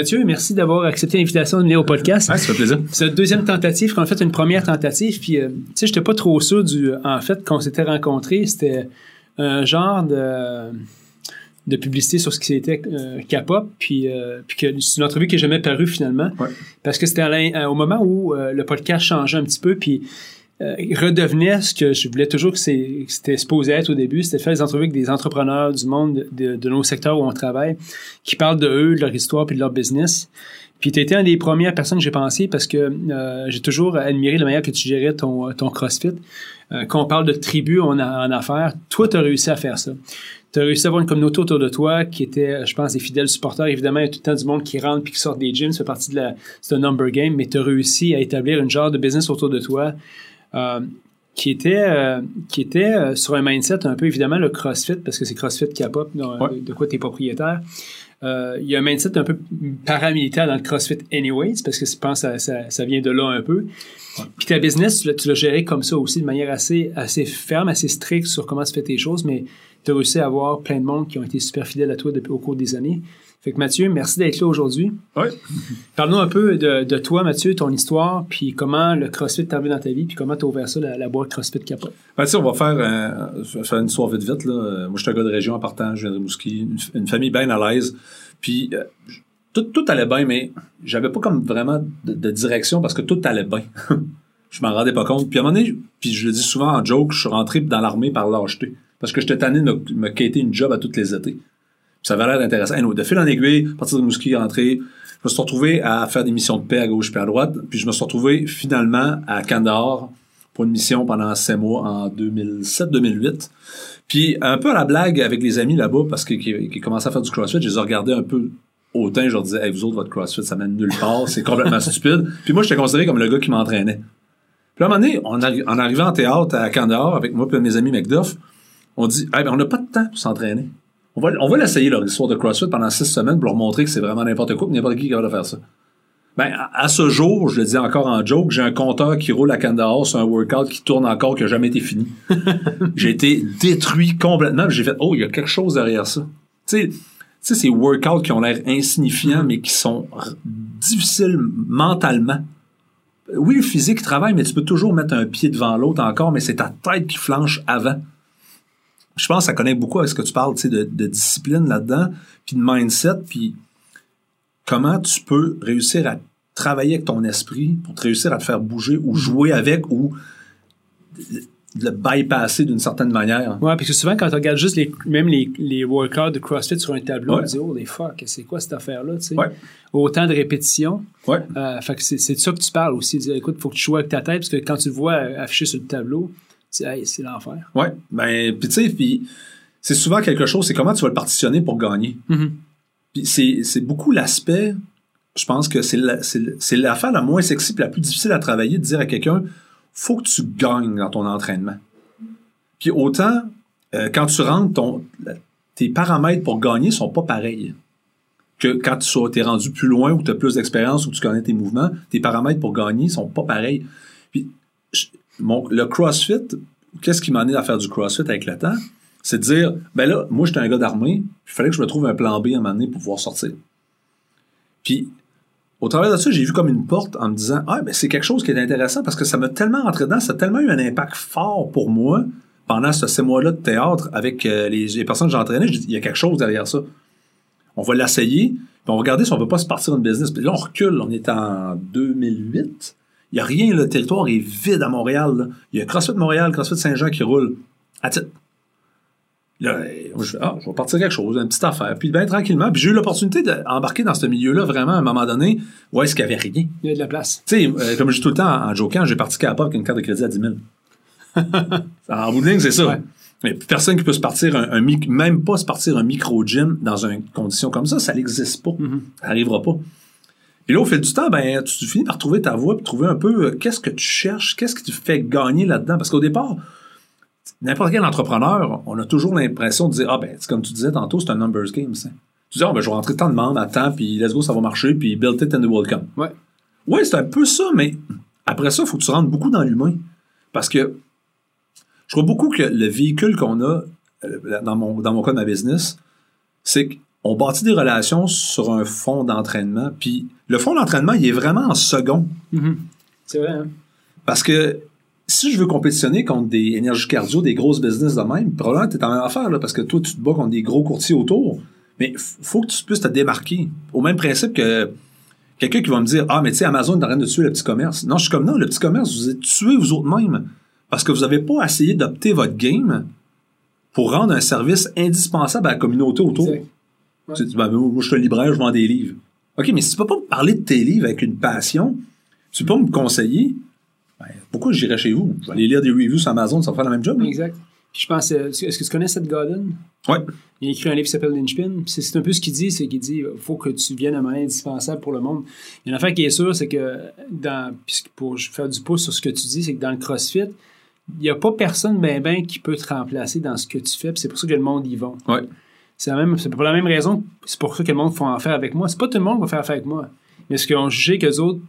Mathieu, merci d'avoir accepté l'invitation de venir au podcast. Ah, ça fait plaisir. C'est la deuxième tentative qu'on a fait une première tentative. Puis, euh, tu sais, j'étais pas trop sûr du. En fait, quand on s'était rencontrés, c'était un genre de de publicité sur ce qui c'était euh, K-pop, puis, euh, puis que c'est une entrevue qui n'a jamais paru finalement. Ouais. Parce que c'était euh, au moment où euh, le podcast changeait un petit peu, puis euh, redevenait ce que je voulais toujours que, c'était supposé être au début, c'était faire des entrevues avec des entrepreneurs du monde de, nos secteurs où on travaille, qui parlent de eux, de leur histoire, puis de leur business. Puis tu étais une des premières personnes que j'ai pensé parce que euh, j'ai toujours admiré la manière que tu gérais ton, ton CrossFit. Euh, quand on parle de tribu en, en affaires, toi, tu as réussi à faire ça. Tu as réussi à avoir une communauté autour de toi qui était, je pense, des fidèles supporters. Évidemment, il y a tout le temps du monde qui rentre puis qui sort des gyms, ça fait partie de la, c'est un number game, mais tu as réussi à établir une genre de business autour de toi qui était, euh, qui était euh, sur un mindset un peu, évidemment, le CrossFit, parce que c'est CrossFit qui a pop, dans- Ouais. de quoi tu es propriétaire. Euh, il y a un mindset un peu paramilitaire dans le CrossFit anyways, parce que je pense que ça, ça, ça vient de là un peu. Puis ta business, tu l'as- tu l'as géré comme ça aussi, de manière assez, assez ferme, assez stricte sur comment tu fais tes choses, mais tu as réussi à avoir plein de monde qui ont été super fidèles à toi depuis, au cours des années. Fait que Mathieu, merci d'être là aujourd'hui. Ouais. Parle-nous un peu de, de toi, Mathieu, ton histoire, puis comment le CrossFit t'est arrivé dans ta vie, puis comment tu as ouvert ça, la, la boîte CrossFit Capote. Ben, on va faire, euh, je vais faire une histoire vite vite. Là. Euh, Moi, je suis un gars de région en partant, je viens de Rimouski, une, une famille bien à l'aise. Puis euh, tout, tout allait bien, mais j'avais pas comme vraiment de, de direction parce que tout allait bien. je m'en rendais pas compte. Puis à un moment donné, puis je le dis souvent en joke, je suis rentré dans l'armée par lâcheté. Parce que j'étais tanné de me, me quêter une job à tous les étés. Ça avait l'air intéressant. De fil en aiguille, partir de Rimouski, rentrer, je me suis retrouvé à faire des missions de paix à gauche et à droite. Puis je me suis retrouvé finalement à Kandahar pour une mission pendant sept mois en 2007-2008. Puis un peu à la blague avec les amis là-bas, parce qu'ils qui, commençaient à faire du CrossFit, je les ai regardés un peu hautain, je leur disais, hey, vous autres, votre CrossFit, ça mène nulle part, c'est complètement stupide. Puis moi, j'étais considéré comme le gars qui m'entraînait. Puis à un moment donné, en arrivant en théâtre à Kandahar, avec moi et mes amis McDuff, on dit, hey, ben, on n'a pas de temps pour s'entraîner. On va, on va l'essayer, leur histoire de CrossFit, pendant six semaines pour leur montrer que c'est vraiment n'importe quoi, n'importe qui est capable de faire ça. Ben, à, à ce jour, je le dis encore en joke, j'ai un compteur qui roule à Kandahar sur un workout qui tourne encore, qui n'a jamais été fini. j'ai été détruit complètement, j'ai fait, oh, il y a quelque chose derrière ça. Tu sais, ces workouts qui ont l'air insignifiants, mais qui sont difficiles mentalement. Oui, le physique travaille, mais tu peux toujours mettre un pied devant l'autre encore, mais c'est ta tête qui flanche avant. Je pense que ça connecte beaucoup avec ce que tu parles, tu sais, de, de discipline là-dedans, puis de mindset, puis comment tu peux réussir à travailler avec ton esprit pour te réussir à te faire bouger ou jouer avec ou le bypasser d'une certaine manière. Ouais, parce que souvent, quand tu regardes juste les, même les, les workouts de CrossFit sur un tableau, Ouais. tu dis, oh, les fuck, c'est quoi cette affaire-là, tu sais? Ouais. Autant de répétitions. Ouais. Euh, fait que c'est de ça que tu parles aussi. Dire, écoute, faut que tu joues avec ta tête, parce que quand tu le vois affiché sur le tableau, hey, c'est l'enfer. Ouais. Ben, puis tu sais, puis c'est souvent quelque chose, c'est comment tu vas le partitionner pour gagner. Puis c'est, beaucoup l'aspect, je pense que c'est, l'affaire la moins sexy et la plus difficile à travailler de dire à quelqu'un, faut que tu gagnes dans ton entraînement. Puis autant, euh, quand tu rentres, ton, tes paramètres pour gagner sont pas pareils. Que quand tu es rendu plus loin ou tu as plus d'expérience ou tu connais tes mouvements, tes paramètres pour gagner sont pas pareils. Puis je- mon, le CrossFit, qu'est-ce qui m'a amené à faire du CrossFit avec le temps? C'est de dire, ben là, moi, j'étais un gars d'armée, il fallait que je me trouve un plan B à un moment donné pour pouvoir sortir. Puis, au travers de ça, j'ai vu comme une porte en me disant, ah, ben c'est quelque chose qui est intéressant parce que ça m'a tellement rentré dedans, ça a tellement eu un impact fort pour moi pendant ce, ces mois-là de théâtre avec euh, les, personnes que j'entraînais. Je dis, il y a quelque chose derrière ça. On va l'essayer, puis on va regarder si on peut pas se partir une business. Puis là, on recule, on est en 2008. Il n'y a rien, le territoire est vide à Montréal. là. Il y a CrossFit Montréal, CrossFit Saint-Jean qui roule. À titre. Là, je ah, je vais partir quelque chose, une petite affaire. Puis bien tranquillement. Puis j'ai eu l'opportunité d'embarquer dans ce milieu-là vraiment à un moment donné où est-ce qu'il n'y avait rien. Il y a de la place. Tu sais, euh, comme je dis tout le temps en, en jokant, j'ai parti à avec une carte de crédit à 10 000. en bout de ligne, c'est ça. Ouais. Mais personne qui peut se partir un, même pas se partir un micro-gym dans une condition comme ça, ça n'existe pas. Mhm. Ça n'arrivera pas. Et là, au fil du temps, ben, tu, finis par trouver ta voie, puis trouver un peu euh, qu'est-ce que tu cherches, qu'est-ce qui te fait gagner là-dedans? Parce qu'au départ, n'importe quel entrepreneur, on a toujours l'impression de dire, ah ben, c'est comme tu disais tantôt, c'est un numbers game, ça. Tu dis, ah ben, je vais rentrer tant de membres à temps, puis let's go, ça va marcher, puis build it and it will come. Ouais. Oui, c'est un peu ça, mais après ça, il faut que tu rentres beaucoup dans l'humain. Parce que je crois beaucoup que le véhicule qu'on a, euh, dans mon, dans mon cas de ma business, c'est que on bâtit des relations sur un fond d'entraînement. Puis le fond d'entraînement, il est vraiment en second. Mhm. C'est vrai, hein? Parce que si je veux compétitionner contre des énergies cardio, des grosses business de même, probablement tu es en même affaire, là, parce que toi, tu te bats contre des gros courtiers autour. Mais f- faut que tu puisses te démarquer. Au même principe que quelqu'un qui va me dire Ah, mais tu sais, Amazon est en train de tuer le petit commerce. Non, je suis comme non, le petit commerce, vous êtes tués vous autres mêmes. Parce que vous n'avez pas essayé d'opter votre game pour rendre un service indispensable à la communauté autour. Exact. Ouais. Tu dis, Ben, moi, je suis un libraire, je vends des livres. OK, mais si tu peux pas me parler de tes livres avec une passion, tu peux pas me conseiller, ben, pourquoi j'irais chez vous? Je vais aller lire des reviews sur Amazon, ça va faire le même job. Exact. Puis je pense, euh, est-ce que tu connais Seth Godin? Ouais. Il a écrit un livre qui s'appelle Lynchpin. C'est un peu ce qu'il dit, c'est qu'il dit il faut que tu viennes un moment indispensable pour le monde. Il y a une affaire qui est sûre, c'est que dans, pour faire du pouce sur ce que tu dis, c'est que dans le CrossFit, il n'y a pas personne ben ben qui peut te remplacer dans ce que tu fais. Puis c'est pour ça que le monde y va. Ouais. C'est la même, c'est pour la même raison, c'est pour ça que le monde font affaire avec moi. C'est pas tout le monde qui va faire affaire avec moi. Mais ce qu'ils ont jugé qu'eux autres,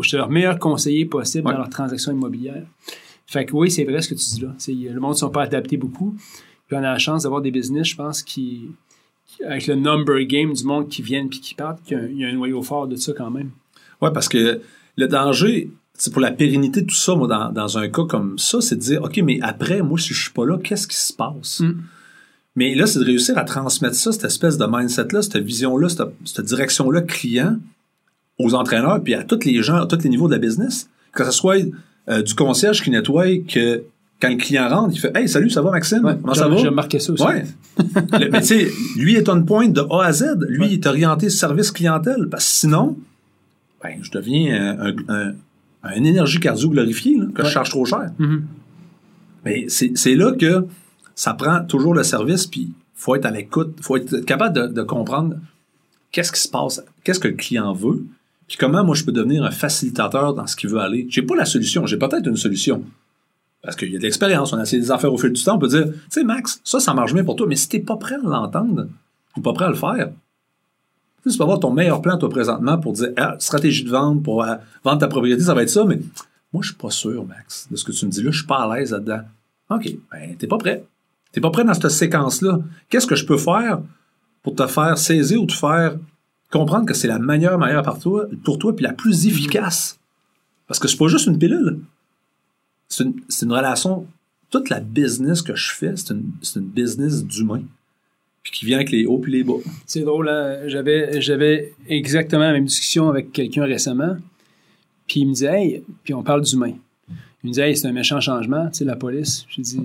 je sois leur meilleur conseiller possible Ouais. dans leurs transactions immobilières. Fait que oui, c'est vrai ce que tu dis là. C'est- le monde ne sont pas adaptés beaucoup. Puis on a la chance d'avoir des business, je pense, qui, qui- avec le number game du monde qui viennent puis qui partent, qu'il y a un- il y a un noyau fort de ça quand même. Ouais, parce que le danger, c'est pour la pérennité de tout ça, moi, dans, dans un cas comme ça, c'est de dire, OK, mais après, moi, si je suis pas là, qu'est-ce qui se passe? Mm. Mais là, c'est de réussir à transmettre ça, cette espèce de mindset-là, cette vision-là, cette, cette direction-là client aux entraîneurs, puis à tous les gens, à tous les niveaux de la business. Que ce soit euh, du concierge qui nettoie, que quand le client rentre, il fait Hey, salut, ça va, Maxime? Ouais, Comment ça va? J'ai remarqué ça aussi. Ouais. Le- mais tu sais, lui est on point de A à Z. Lui, Ouais. il est orienté service clientèle. Parce que sinon, ben, je deviens un, un, un- un énergie cardio glorifié, là, que je charge trop cher. Mhm. Mais c'est là que ça prend toujours le service, puis faut être à l'écoute, faut être capable de, comprendre qu'est-ce qui se passe, qu'est-ce que le client veut, puis comment moi je peux devenir un facilitateur dans ce qu'il veut aller. J'ai pas la solution, j'ai peut-être une solution. Parce qu'il y a de l'expérience, on a essayé des affaires au fil du temps, on peut dire, tu sais, Max, ça, ça marche bien pour toi, mais si t'es pas prêt à l'entendre, ou pas prêt à le faire, tu peux avoir ton meilleur plan, toi, présentement, pour dire, ah, stratégie de vente, pour euh, vendre ta propriété, ça va être ça, mais moi, je suis pas sûr, Max, de ce que tu me dis là, je suis pas à l'aise là-dedans. OK, ben, t'es pas prêt. T'es pas prêt dans cette séquence-là. Qu'est-ce que je peux faire pour te faire saisir ou te faire comprendre que c'est la meilleure manière pour toi, pour toi puis la plus efficace? Parce que c'est pas juste une pilule. C'est une, relation. Toute la business que je fais, c'est une, c'est une business d'humain. Puis qui vient avec les hauts puis les bas. C'est drôle, hein? j'avais, j'avais exactement la même discussion avec quelqu'un récemment. Puis il me disait, hey, puis on parle d'humain. Il me disait, hey, c'est un méchant changement, tu sais, la police. J'ai dit,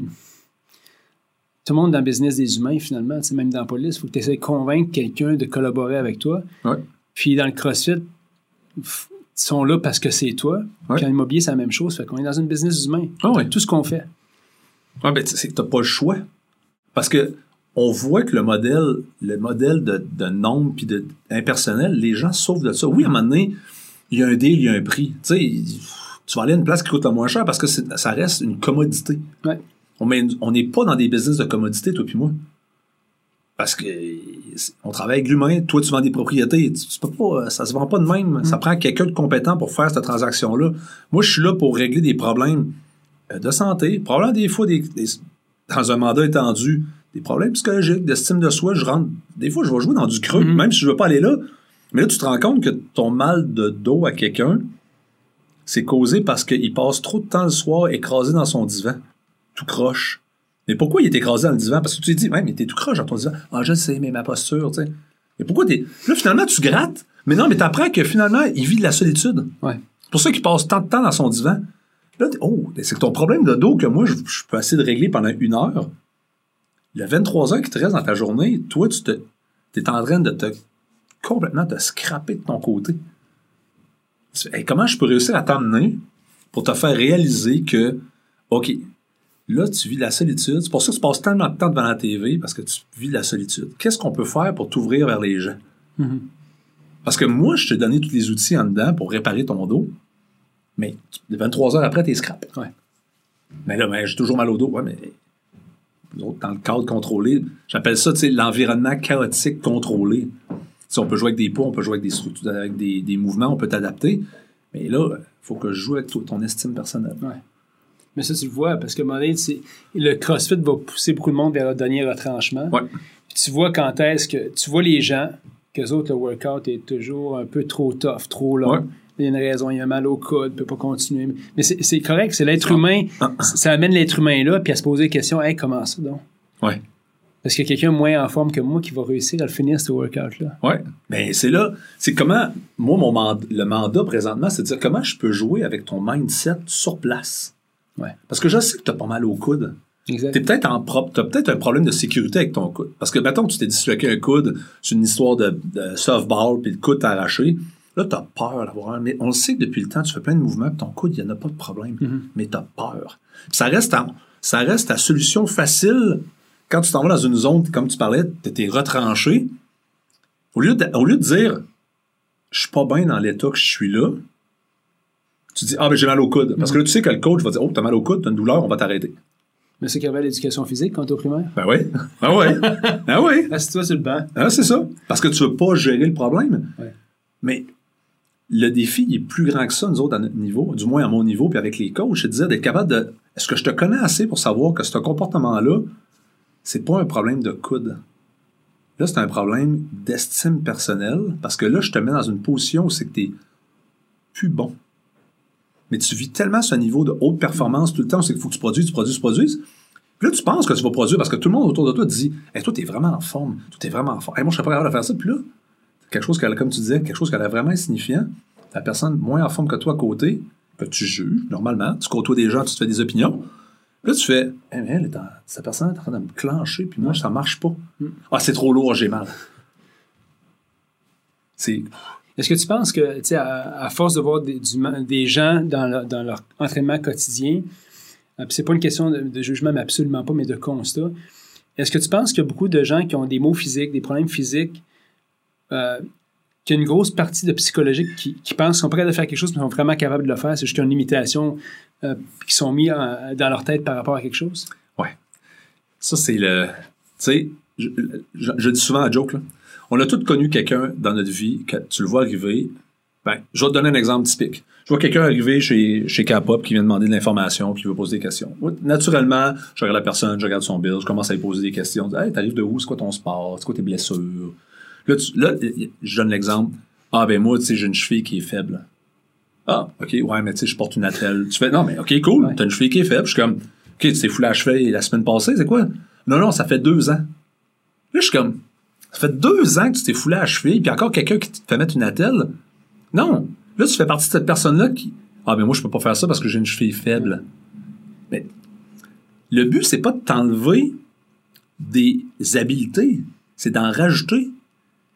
tout le monde dans le business des humains, finalement, tu sais, même dans la police, il faut que tu essaies de convaincre quelqu'un de collaborer avec toi. Ouais. Puis dans le CrossFit, ils sont là parce que c'est toi. Ouais. Puis en immobilier, c'est la même chose. Fait qu'on est dans une business d'humain. Ah ouais. Tout ce qu'on fait. Ah, ben, c'est que t'as pas le choix. Parce que on voit que le modèle, le modèle de, de nombre puis de impersonnel, les gens souffrent de ça. Oui, à un moment donné, il y a un deal, il y a un prix. Tu sais, tu vas aller à une place qui coûte moins cher parce que ça reste une commodité. Ouais. On n'est pas dans des business de commodité, toi puis moi. Parce que on travaille avec l'humain, toi tu vends des propriétés, tu, tu peux pas, ça se vend pas de même. Ça prend quelqu'un de compétent pour faire cette transaction-là. Moi, je suis là pour régler des problèmes euh, de santé, probablement des fois des, des- dans un mandat étendu, des problèmes psychologiques, d'estime de soi. Je rentre, des fois, je vais jouer dans du creux, Mhm. même si je veux pas aller là. Mais là, tu te rends compte que ton mal de dos à quelqu'un, c'est causé parce qu'il passe trop de temps le soir écrasé dans son divan, tout croche. Mais pourquoi il est écrasé dans le divan? Parce que tu te dis, ouais, mais t'es tout croche dans ton divan. Ah, je le sais, mais ma posture, tu sais. Mais pourquoi t'es. Là, finalement, tu grattes? Mais non, mais t'apprends que finalement, il vit de la solitude. Ouais. C'est pour ça qu'il passe tant de temps dans son divan. Là, oh, c'est que ton problème de dos que moi, je, je peux essayer de régler pendant une heure. A 23 heures qui te restent dans ta journée. Toi, tu te, es en train de te complètement te scraper de ton côté. Hey, comment je peux réussir à t'emmener pour te faire réaliser que, OK, là, tu vis de la solitude. C'est pour ça que tu passes tellement de temps devant la TV parce que tu vis de la solitude. Qu'est-ce qu'on peut faire pour t'ouvrir vers les gens? Mhm. Parce que moi, je t'ai donné tous les outils en dedans pour réparer ton dos, mais tu- 23 heures après, t'es scrap. Ouais. Mais là, ben, j'ai toujours mal au dos. Ouais, mais nous autres, dans le cadre contrôlé, j'appelle ça l'environnement chaotique contrôlé. On peut jouer avec des poids, on peut jouer avec des structures, avec des, des mouvements, on peut t'adapter. Mais là, il faut que je joue avec ton- ton estime personnelle. Mais ça, tu le vois, parce que donné, le CrossFit va pousser beaucoup de monde vers le dernier retranchement. Ouais. Tu vois quand est-ce que. Tu vois les gens, qu'eux autres, le workout est toujours un peu trop tough, trop long. Ouais. Il y a une raison, il a mal au coude, il peut pas continuer. Mais c'est correct, c'est l'être humain. Ça amène l'être humain là, puis à se poser des questions. Hey, comment ça donc? Ouais. Parce qu'il y a quelqu'un moins en forme que moi qui va réussir à le finir, ce workout-là? Ouais. Mais c'est là, c'est comment, moi, mon mand- le mandat présentement, c'est de dire comment je peux jouer avec ton mindset sur place. Ouais. Parce que je sais que tu as pas mal au coude. Exact. T'es peut-être en propre, t'as peut-être un problème de sécurité avec ton coude. Parce que, mettons tu t'es disloqué un coude, c'est une histoire de, de softball, puis le coude t'a arraché. Là, t'as peur d'avoir un, mais on le sait que depuis le temps, tu fais plein de mouvements, puis ton coude, il n'y en a pas de problème. Mais t'as peur. Ça reste en- ça reste ta solution facile quand tu t'en vas dans une zone, comme tu parlais, t'es retranché. Au lieu de, au lieu de dire, je suis pas bien dans l'état que je suis là, tu dis, ah, ben j'ai mal au coude. Parce que là, tu sais que le coach va dire, oh, t'as mal au coude, t'as une douleur, on va t'arrêter. Mais c'est qu'il y avait l'éducation physique quand t'es au primaire? Ben oui. Ben oui. Ben oui. Assieds-toi sur le banc. Ah, c'est ça. Parce que tu veux pas gérer le problème. Ouais. Mais le défi, il est plus grand que ça, nous autres, à notre niveau, du moins à mon niveau, puis avec les coachs, c'est de dire d'être capable de. Est-ce que je te connais assez pour savoir que ce comportement-là, c'est pas un problème de coude? Là, c'est un problème d'estime personnelle, parce que là, je te mets dans une position où c'est que t'es plus bon. Mais tu vis tellement ce niveau de haute performance tout le temps, c'est qu'il faut que tu produises, tu produises, tu produises. Puis là, tu penses que tu vas produire parce que tout le monde autour de toi te dit hey, Toi, t'es vraiment en forme. Toi, t'es vraiment en forme. Hey, moi, je serais pas capable de faire ça. Puis là, quelque chose qu'elle, comme tu disais, quelque chose qu'elle a vraiment insignifiant. La personne moins en forme que toi à côté, que tu juges, normalement. Tu côtoies des gens, tu te fais des opinions. Puis là, tu fais hey, mais elle est en- cette personne est en train de me clencher, puis moi, ça marche pas. Ah, c'est trop lourd, j'ai mal. C'est. Est-ce que tu penses que, tu sais, à, force de voir des, gens dans, leur- entraînement quotidien, euh, c'est pas une question de, jugement, mais absolument pas, mais de constat, est-ce que tu penses qu'il y a beaucoup de gens qui ont des maux physiques, des problèmes physiques, euh, qu'il y a une grosse partie de psychologiques qui, pensent qu'ils sont prêts à faire quelque chose, mais sont vraiment capables de le faire, c'est juste une limitation euh, qui sont mis dans leur tête par rapport à quelque chose? Ouais. Ça, c'est le. Tu sais, je, je- je dis souvent à joke, là. On a tous connu quelqu'un dans notre vie, que tu le vois arriver. Ben, je vais te donner un exemple typique. Je vois quelqu'un arriver chez, chez K-Pop qui vient demander de l'information puis qui veut poser des questions. Naturellement, je regarde la personne, je regarde son bill, je commence à lui poser des questions. Hey, t'arrives de où? C'est quoi ton sport? C'est quoi tes blessures? Là, tu- là, je donne l'exemple. Ah, ben moi, tu sais, j'ai une cheville qui est faible. Ah, OK, ouais, mais tu sais, je porte une attelle. Tu fais, non, mais OK, cool, Ouais. t'as une cheville qui est faible. Je suis comme, OK, tu t'es foulé à la cheville la semaine passée, c'est quoi? Non, non, ça fait deux ans. Là, je suis comme, ça fait deux ans que tu t'es foulé à la cheville, puis encore quelqu'un qui te fait mettre une attelle. Non. Là, tu fais partie de cette personne-là qui, ah, ben moi, je peux pas faire ça parce que j'ai une cheville faible. Mais le but, c'est pas de t'enlever des habiletés, c'est d'en rajouter.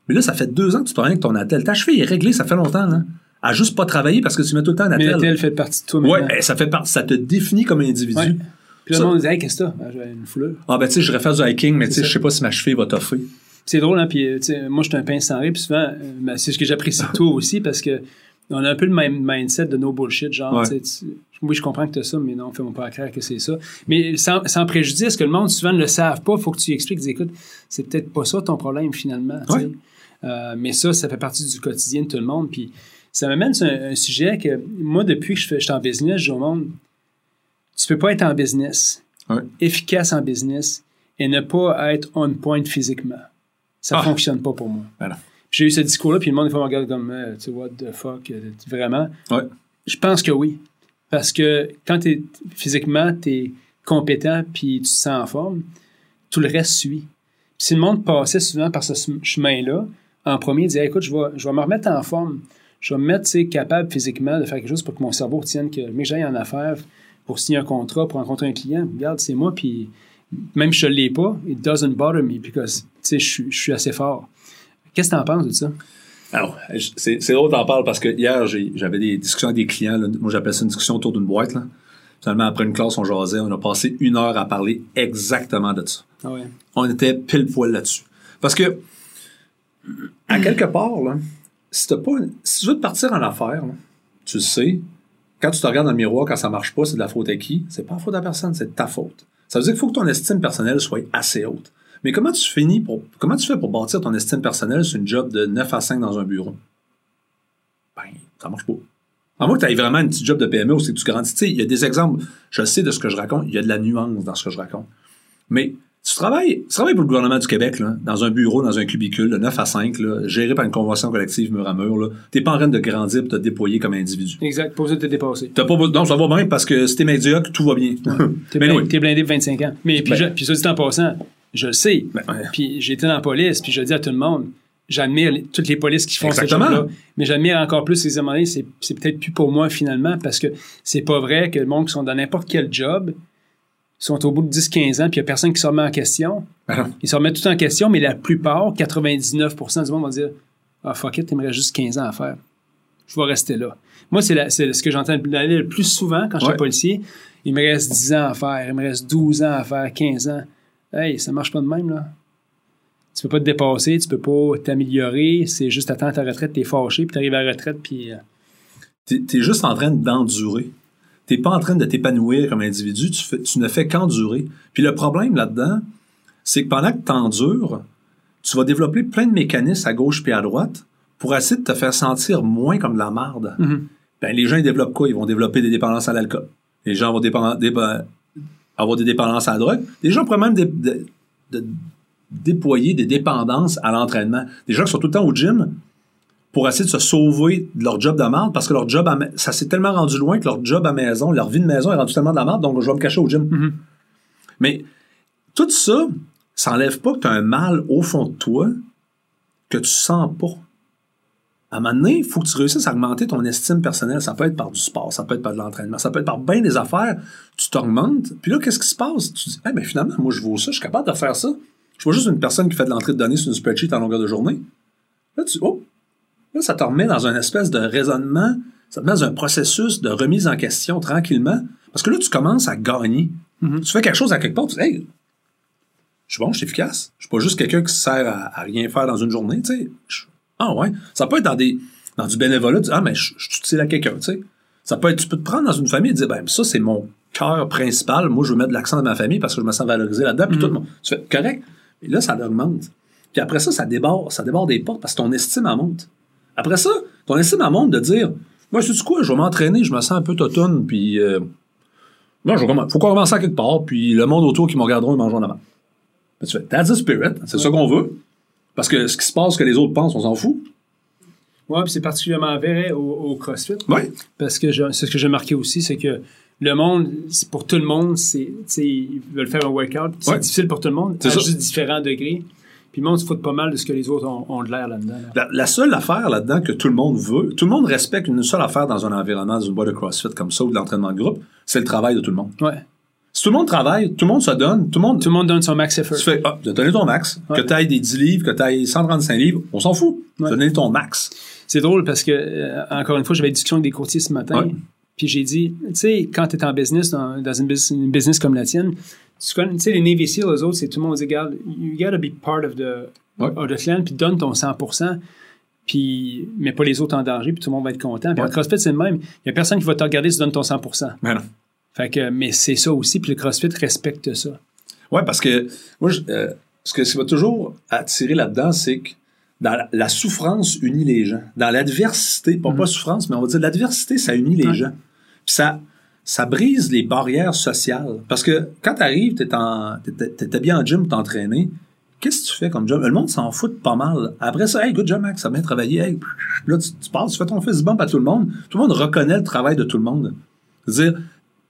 Mais là, ça fait deux ans que tu prends avec ton attelle. Ta cheville est réglée, ça fait longtemps, là. A juste pas travaillé parce que tu mets tout le temps un Mais attelle. la telle fait partie de toi Ouais, maintenant. ben, ça fait par- ça te définit comme individu. Ouais. Puis le monde dit, hey, qu'est-ce que t'as? Ben, j'ai une foulure. Ah, ben, tu sais, je faire du hiking, mais tu sais, je sais pas si ma cheville va toffer. C'est drôle, hein, puis, euh, moi, je suis un pince sans rire, puis souvent, euh, ben, c'est ce que j'apprécie de toi aussi, parce que on a un peu le même mindset de no bullshit, genre, Ouais. tu oui, je comprends que tu as ça, mais non, fais-moi pas croire que c'est ça. Mais sans, sans préjudice, que le monde, souvent, ne le savent pas, faut que tu expliques, dis, écoute, c'est peut-être pas ça ton problème, finalement. Ouais. Euh, mais ça, ça fait partie du quotidien de tout le monde, puis ça m'amène sur un, un sujet que, moi, depuis que je, fais, je suis en business, je dis au monde, tu peux pas être en business, Ouais. efficace en business, et ne pas être on point physiquement. Ça Ah. fonctionne pas pour moi. Ben. J'ai eu ce discours-là, puis le monde, des fois, me regarde comme, euh, tu sais, what the fuck, euh, vraiment. Ouais. Je pense que oui. Parce que quand t'es physiquement, tu es compétent, puis tu te sens en forme, tout le reste suit. Puis si le monde passait souvent par ce chemin-là, en premier, il disait, écoute, je vais, je vais me remettre en forme. Je vais me mettre, tu capable physiquement de faire quelque chose pour que mon cerveau retienne que, mais que j'aille en affaires pour signer un contrat, pour rencontrer un client. Regarde, c'est moi, puis même si je ne l'ai pas, it doesn't bother me, because, je suis- je suis assez fort. Qu'est-ce que tu en penses de ça? Alors, c'est drôle t'en parles parce que hier, j'avais des discussions avec des clients. là. Moi, j'appelle ça une discussion autour d'une boîte. Là. Finalement, après une classe, on jasait. On a passé une heure à parler exactement de ça. Ah ouais. On était pile poil là-dessus. Parce que, à quelque part, là, si, pas une- si tu veux te partir en affaires, là, tu le sais, quand tu te regardes dans le miroir, quand ça marche pas, c'est de la faute à qui? C'est pas la faute à personne, c'est de ta faute. Ça veut dire qu'il faut que ton estime personnelle soit assez haute. Mais comment tu finis pour, comment tu fais pour bâtir ton estime personnelle sur une job de 9 à 5 dans un bureau? Ben, ça marche pas. À moins que tu aies vraiment une petite job de PME où que tu grandis. Tu sais, il y a des exemples, je sais de ce que je raconte, il y a de la nuance dans ce que je raconte. Mais Tu travailles, tu travailles pour le gouvernement du Québec, là, dans un bureau, dans un cubicule, de 9 à 5, là, géré par une convention collective mur à mur. Là. T'es pas en train de grandir pour te déployer comme individu. Exact, pas besoin de te dépasser. T'as pas, non, ça va bien parce que si t'es médiocre, tout va bien. T'es blindé, oui. blindé de 25 ans. Mais puis, Ben- ça dit en passant, je le sais. Ben, ouais. Puis j'ai été dans la police, puis je le dis à tout le monde, j'admire toutes les polices qui font ce Exactement. job-là, mais j'admire encore plus les c'est c'est peut-être plus pour moi finalement, parce que c'est pas vrai que le monde qui sont dans n'importe quel job sont au bout de 10-15 ans, puis il y a personne qui se remet en question. Ben. Ils se remettent tout en question, mais la plupart, 99% du monde va dire Ah, fuck it, il me reste juste 15 ans à faire. Je vais rester là. Moi, c'est ce que j'entends le le plus souvent quand je suis Ouais. policier. Il me reste 10 ans à faire, il me reste 12 ans à faire, 15 ans. Hey, ça marche pas de même, là. Tu peux pas te dépasser, tu peux pas t'améliorer, c'est juste attendre ta retraite, t'es fâché, puis t'arrives à la retraite, puis. euh, T'es es juste en train d'endurer. T'es pas en train de t'épanouir comme individu, tu, fais- tu ne fais qu'endurer. Puis le problème là-dedans, c'est que pendant que t'endures, tu vas développer plein de mécanismes à gauche puis à droite pour essayer de te faire sentir moins comme de la marde. Mhm. Ben, les gens, ils développent quoi? Ils vont développer des dépendances à l'alcool. Les gens vont dépa- avoir des dépendances à la drogue. Les gens pourraient même dé- de- de- déployer des dépendances à l'entraînement. Des gens qui sont tout le temps au gym pour essayer de se sauver de leur job de merde parce que leur job, à ça s'est tellement rendu loin que leur job à maison, leur vie de maison est rendue tellement de la merde, donc je vais me cacher au gym. Mhm. Mais tout ça, ça n'enlève pas que tu as un mal au fond de toi que tu sens pas. À un moment donné, il faut que tu réussisses à augmenter ton estime personnelle. Ça peut être par du sport, ça peut être par de l'entraînement, ça peut être par bien des affaires. Tu t'augmentes, puis là, qu'est-ce qui se passe? Tu dis, eh ben finalement, moi, je vaux ça, je suis capable de faire ça. Je suis pas juste une personne qui fait de l'entrée de données sur une spreadsheet en longueur de journée. Là, tu, oh, là, ça te remet dans un espèce de raisonnement, ça te met dans un processus de remise en question tranquillement. Parce que là, tu commences à gagner. Mhm. Tu fais quelque chose à quelque part, tu dis, hey, je suis bon, je suis efficace. Je suis pas juste quelqu'un qui sert à, à rien faire dans une journée, tu sais. Je- Ah ouais. Ça peut être dans des dans du bénévolat, tu dis, ah, mais je, suis utile à quelqu'un, tu sais. Ça peut être, tu peux te prendre dans une famille et dire, ben, ça, c'est mon cœur principal. Moi, je veux mettre de l'accent dans ma famille parce que je me sens valorisé là-dedans. Puis tout le monde. Tu fais, correct. Et là, ça l'augmente. Puis après ça, ça déborde, ça déborde des portes parce que ton estime, elle monte. Après ça, ton estime, elle monte de dire, moi, je sais quoi, je vais m'entraîner, je me sens un peu totone, puis, euh, non, je vais commen- faut qu'on commence à quelque part, puis le monde autour qui me regarderont, ils mangeront la main. Puis tu fais, that's the spirit, c'est ça qu'on veut. Parce que ce qui se passe, ce que les autres pensent, on s'en fout. Ouais, puis c'est particulièrement vrai au, au CrossFit. Ouais. Parce que je- c'est ce que j'ai marqué aussi, c'est que le monde, pour tout le monde, c'est, ils veulent faire un workout, c'est Ouais. difficile pour tout le monde, C'est à juste différents degrés. Puis le monde se fout pas mal de ce que les autres ont, ont de l'air là-dedans. là. La, la seule affaire là-dedans que tout le monde veut, tout le monde respecte une seule affaire dans un environnement, dans une boîte de CrossFit comme ça ou de l'entraînement de groupe, c'est le travail de tout le monde. Ouais. Si tout le monde travaille, tout le monde se donne, tout le monde. Tout le monde donne son max effort. Tu fais, ah, donné ton max, Ouais. que tu ailles des 10 livres, que tu ailles 135 livres, on s'en fout. Ouais. ton max. C'est drôle parce que, euh, encore une fois, j'avais une discussion avec des courtiers ce matin. Ouais. Puis j'ai dit, tu sais, quand tu es en business, dans, dans une, business, une business comme la tienne, tu connais, tu sais, les Navy SEAL, eux autres, c'est tout le monde dit, regarde, you gotta be part of the, Ouais. of the clan, puis donne ton 100%, puis mets pas les autres en danger, puis tout le monde va être content. Puis Ouais. CrossFit, c'est le même. Il y a personne qui va te regarder si tu donnes ton 100%. Mais non. Fait que, mais c'est ça aussi, puis le CrossFit respecte ça. Ouais, parce que moi, je- euh, ce que ça va toujours attirer là-dedans, c'est que dans la, la souffrance unit les gens. Dans l'adversité, pas, Mhm. pas souffrance, mais on va dire l'adversité, ça unit les gens. Puis ça, ça brise les barrières sociales. Parce que quand tu arrives, tu es, bien en gym, t'entraîner, qu'est-ce que tu fais comme job? Le monde s'en fout pas mal. Après ça, hey, good job, Max, ça a bien travaillé. Hey, là, tu, tu passes, tu fais ton fist bump à tout le monde. Tout le monde reconnaît le travail de tout le monde. C'est-à-dire,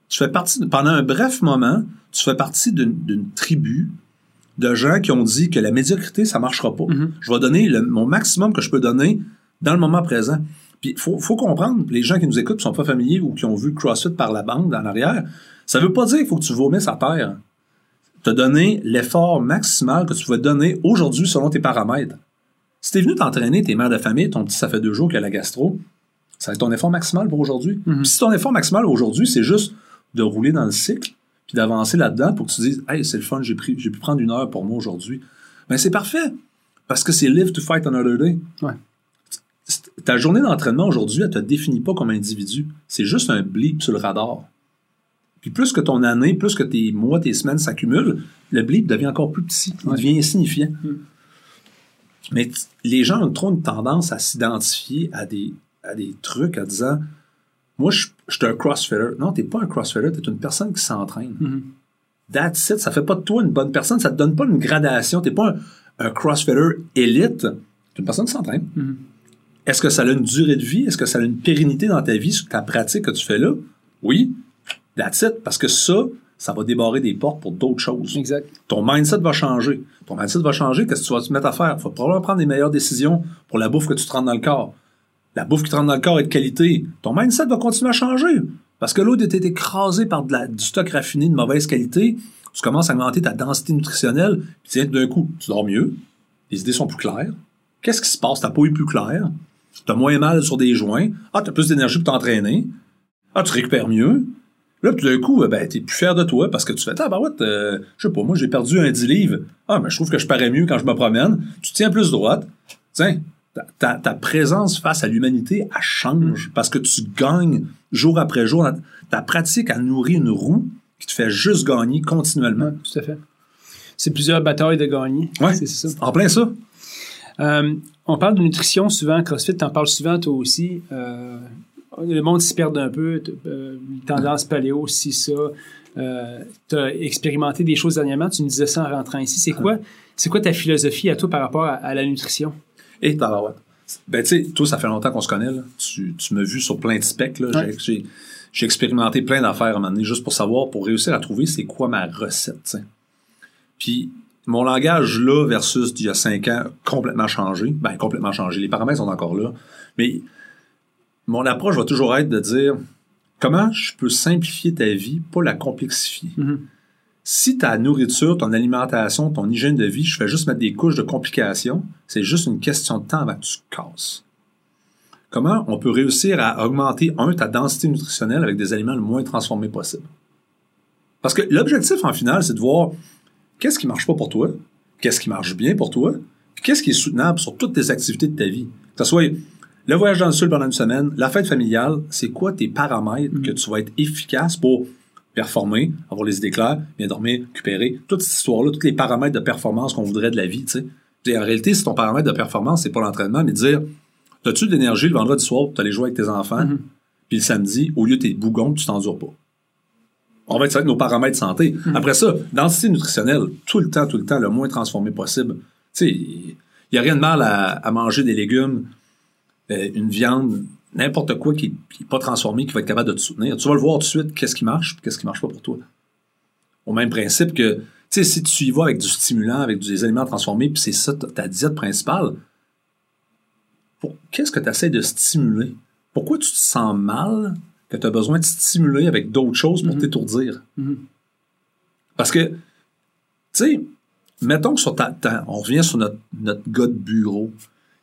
tu fais partie, de- pendant un bref moment, tu fais partie d'une d'une tribu de gens qui ont dit que la médiocrité, ça marchera pas. Mhm. Je vais donner le- mon maximum que je peux donner dans le moment présent. Puis il faut, faut comprendre, les gens qui nous écoutent, qui sont pas familiers ou qui ont vu CrossFit par la bande en arrière, ça veut pas dire qu'il faut que tu vomisses à terre. Te donner l'effort maximal que tu vas donner aujourd'hui selon tes paramètres. Si t'es venu t'entraîner, t'es mère de famille, ton petit, ça fait deux jours qu'il a la gastro, ça va être ton effort maximal pour aujourd'hui. Mhm. Puis si ton effort maximal aujourd'hui, c'est juste de rouler dans le cycle, puis d'avancer là-dedans pour que tu dises, hey, c'est le fun, j'ai pu prendre une heure pour moi aujourd'hui. Ben, c'est parfait. Parce que c'est live to fight another day. Ouais. Ta journée d'entraînement aujourd'hui, elle te définit pas comme individu. C'est juste un blip sur le radar. Puis plus que ton année, plus que tes mois, tes semaines s'accumulent, le blip devient encore plus petit. Il Ouais. devient insignifiant. Mm. Mais les gens ont trop une tendance à s'identifier à des, à des trucs en disant Moi, je je suis un crossfitter. Non, t'es pas un crossfitter, t'es une personne qui s'entraîne. Mhm. That's it. Ça fait pas de toi une bonne personne. Ça te donne pas une gradation. T'es pas un, un crossfitter élite. T'es une personne qui s'entraîne. Mhm. Est-ce que ça a une durée de vie? Est-ce que ça a une pérennité dans ta vie, sur ta pratique que tu fais là? Oui. That's it. Parce que ça, ça va débarrer des portes pour d'autres choses. Exact. Ton mindset va changer. Ton mindset va changer. Qu'est-ce que tu vas te mettre à faire? Il faut probablement prendre les meilleures décisions pour la bouffe que tu te rends dans le corps. La bouffe qui te rentre dans le corps est de qualité. Ton mindset va continuer à changer. Parce que l'autre était écrasé par de la- du stock raffiné de mauvaise qualité. Tu commences à augmenter ta densité nutritionnelle. Puis d'un coup, tu dors mieux. Les idées sont plus claires. Qu'est-ce qui se passe? Ta peau est plus claire. Tu as moins mal sur des joints. Ah, tu as plus d'énergie pour t'entraîner. Ah, tu récupères mieux. Là, tout d'un coup, ben, t'es plus fier de toi parce que tu fais, ah, bah ouais, euh, je sais pas, moi, j'ai perdu un 10 livres. Ah, mais je trouve que je parais mieux quand je me promène. Tu tiens plus droite. Tiens, ta, ta- présence face à l'humanité, elle change parce que tu gagnes jour après jour. Ta pratique a nourri une roue qui te fait juste gagner continuellement. Ouais, tout à fait. C'est plusieurs batailles de gagner. Ouais. C'est ça. En plein ça. Euh, on parle de nutrition souvent, CrossFit, t'en parles souvent toi aussi. Euh, le monde s'y perd un peu, euh, tendance paléo, si ça. Euh, tu as expérimenté des choses dernièrement, tu me disais ça en rentrant ici. C'est quoi, c'est quoi ta philosophie à toi par rapport à, à la nutrition? Et tabarouette. Ben, tu sais, toi, ça fait longtemps qu'on se connaît, là. Tu, tu m'as vu sur plein de specs, là. Ouais. J'ai- expérimenté plein d'affaires à un moment donné, juste pour savoir, pour réussir à trouver c'est quoi ma recette. Puis, mon langage, là, versus d'il y a cinq ans, complètement changé. Ben, complètement changé. Les paramètres sont encore là. Mais, mon approche va toujours être de dire, comment je peux simplifier ta vie, pas la complexifier? Mhm. Si ta nourriture, ton alimentation, ton hygiène de vie, je fais juste mettre des couches de complications, c'est juste une question de temps avant que tu casses. Comment on peut réussir à augmenter, un, ta densité nutritionnelle avec des aliments le moins transformés possible? Parce que l'objectif, en final, c'est de voir qu'est-ce qui marche pas pour toi, qu'est-ce qui marche bien pour toi, puis qu'est-ce qui est soutenable sur toutes tes activités de ta vie? Que ce soit le voyage dans le sud pendant une semaine, la fête familiale, c'est quoi tes paramètres que tu vas être efficace pour performer, avoir les idées claires, bien dormir, récupérer, toute cette histoire-là, tous les paramètres de performance qu'on voudrait de la vie, tu sais. En réalité, si ton paramètre de performance, c'est pas l'entraînement, mais dire, as-tu de l'énergie le vendredi soir pour aller jouer avec tes enfants, Mhm. puis le samedi, au lieu de tes bougons, tu t'endures pas. On va être avec nos paramètres de santé. Après ça, densité nutritionnelle, tout le temps, tout le temps, le moins transformé possible. Tu sais, il n'y a rien de mal à, à manger des légumes, euh, une viande, n'importe quoi qui n'est pas transformé, qui va être capable de te soutenir. Tu vas le voir tout de suite, qu'est-ce qui marche, qu'est-ce qui marche pas pour toi. Au même principe que, tu sais, si tu y vas avec du stimulant, avec des aliments transformés, puis c'est ça ta, diète principale, qu'est-ce que tu essaies de stimuler? Pourquoi tu te sens mal que tu as besoin de stimuler avec d'autres choses pour Mhm. t'étourdir? Mhm. Parce que, tu sais, mettons que sur ta, ta- on revient sur notre, notre gars de bureau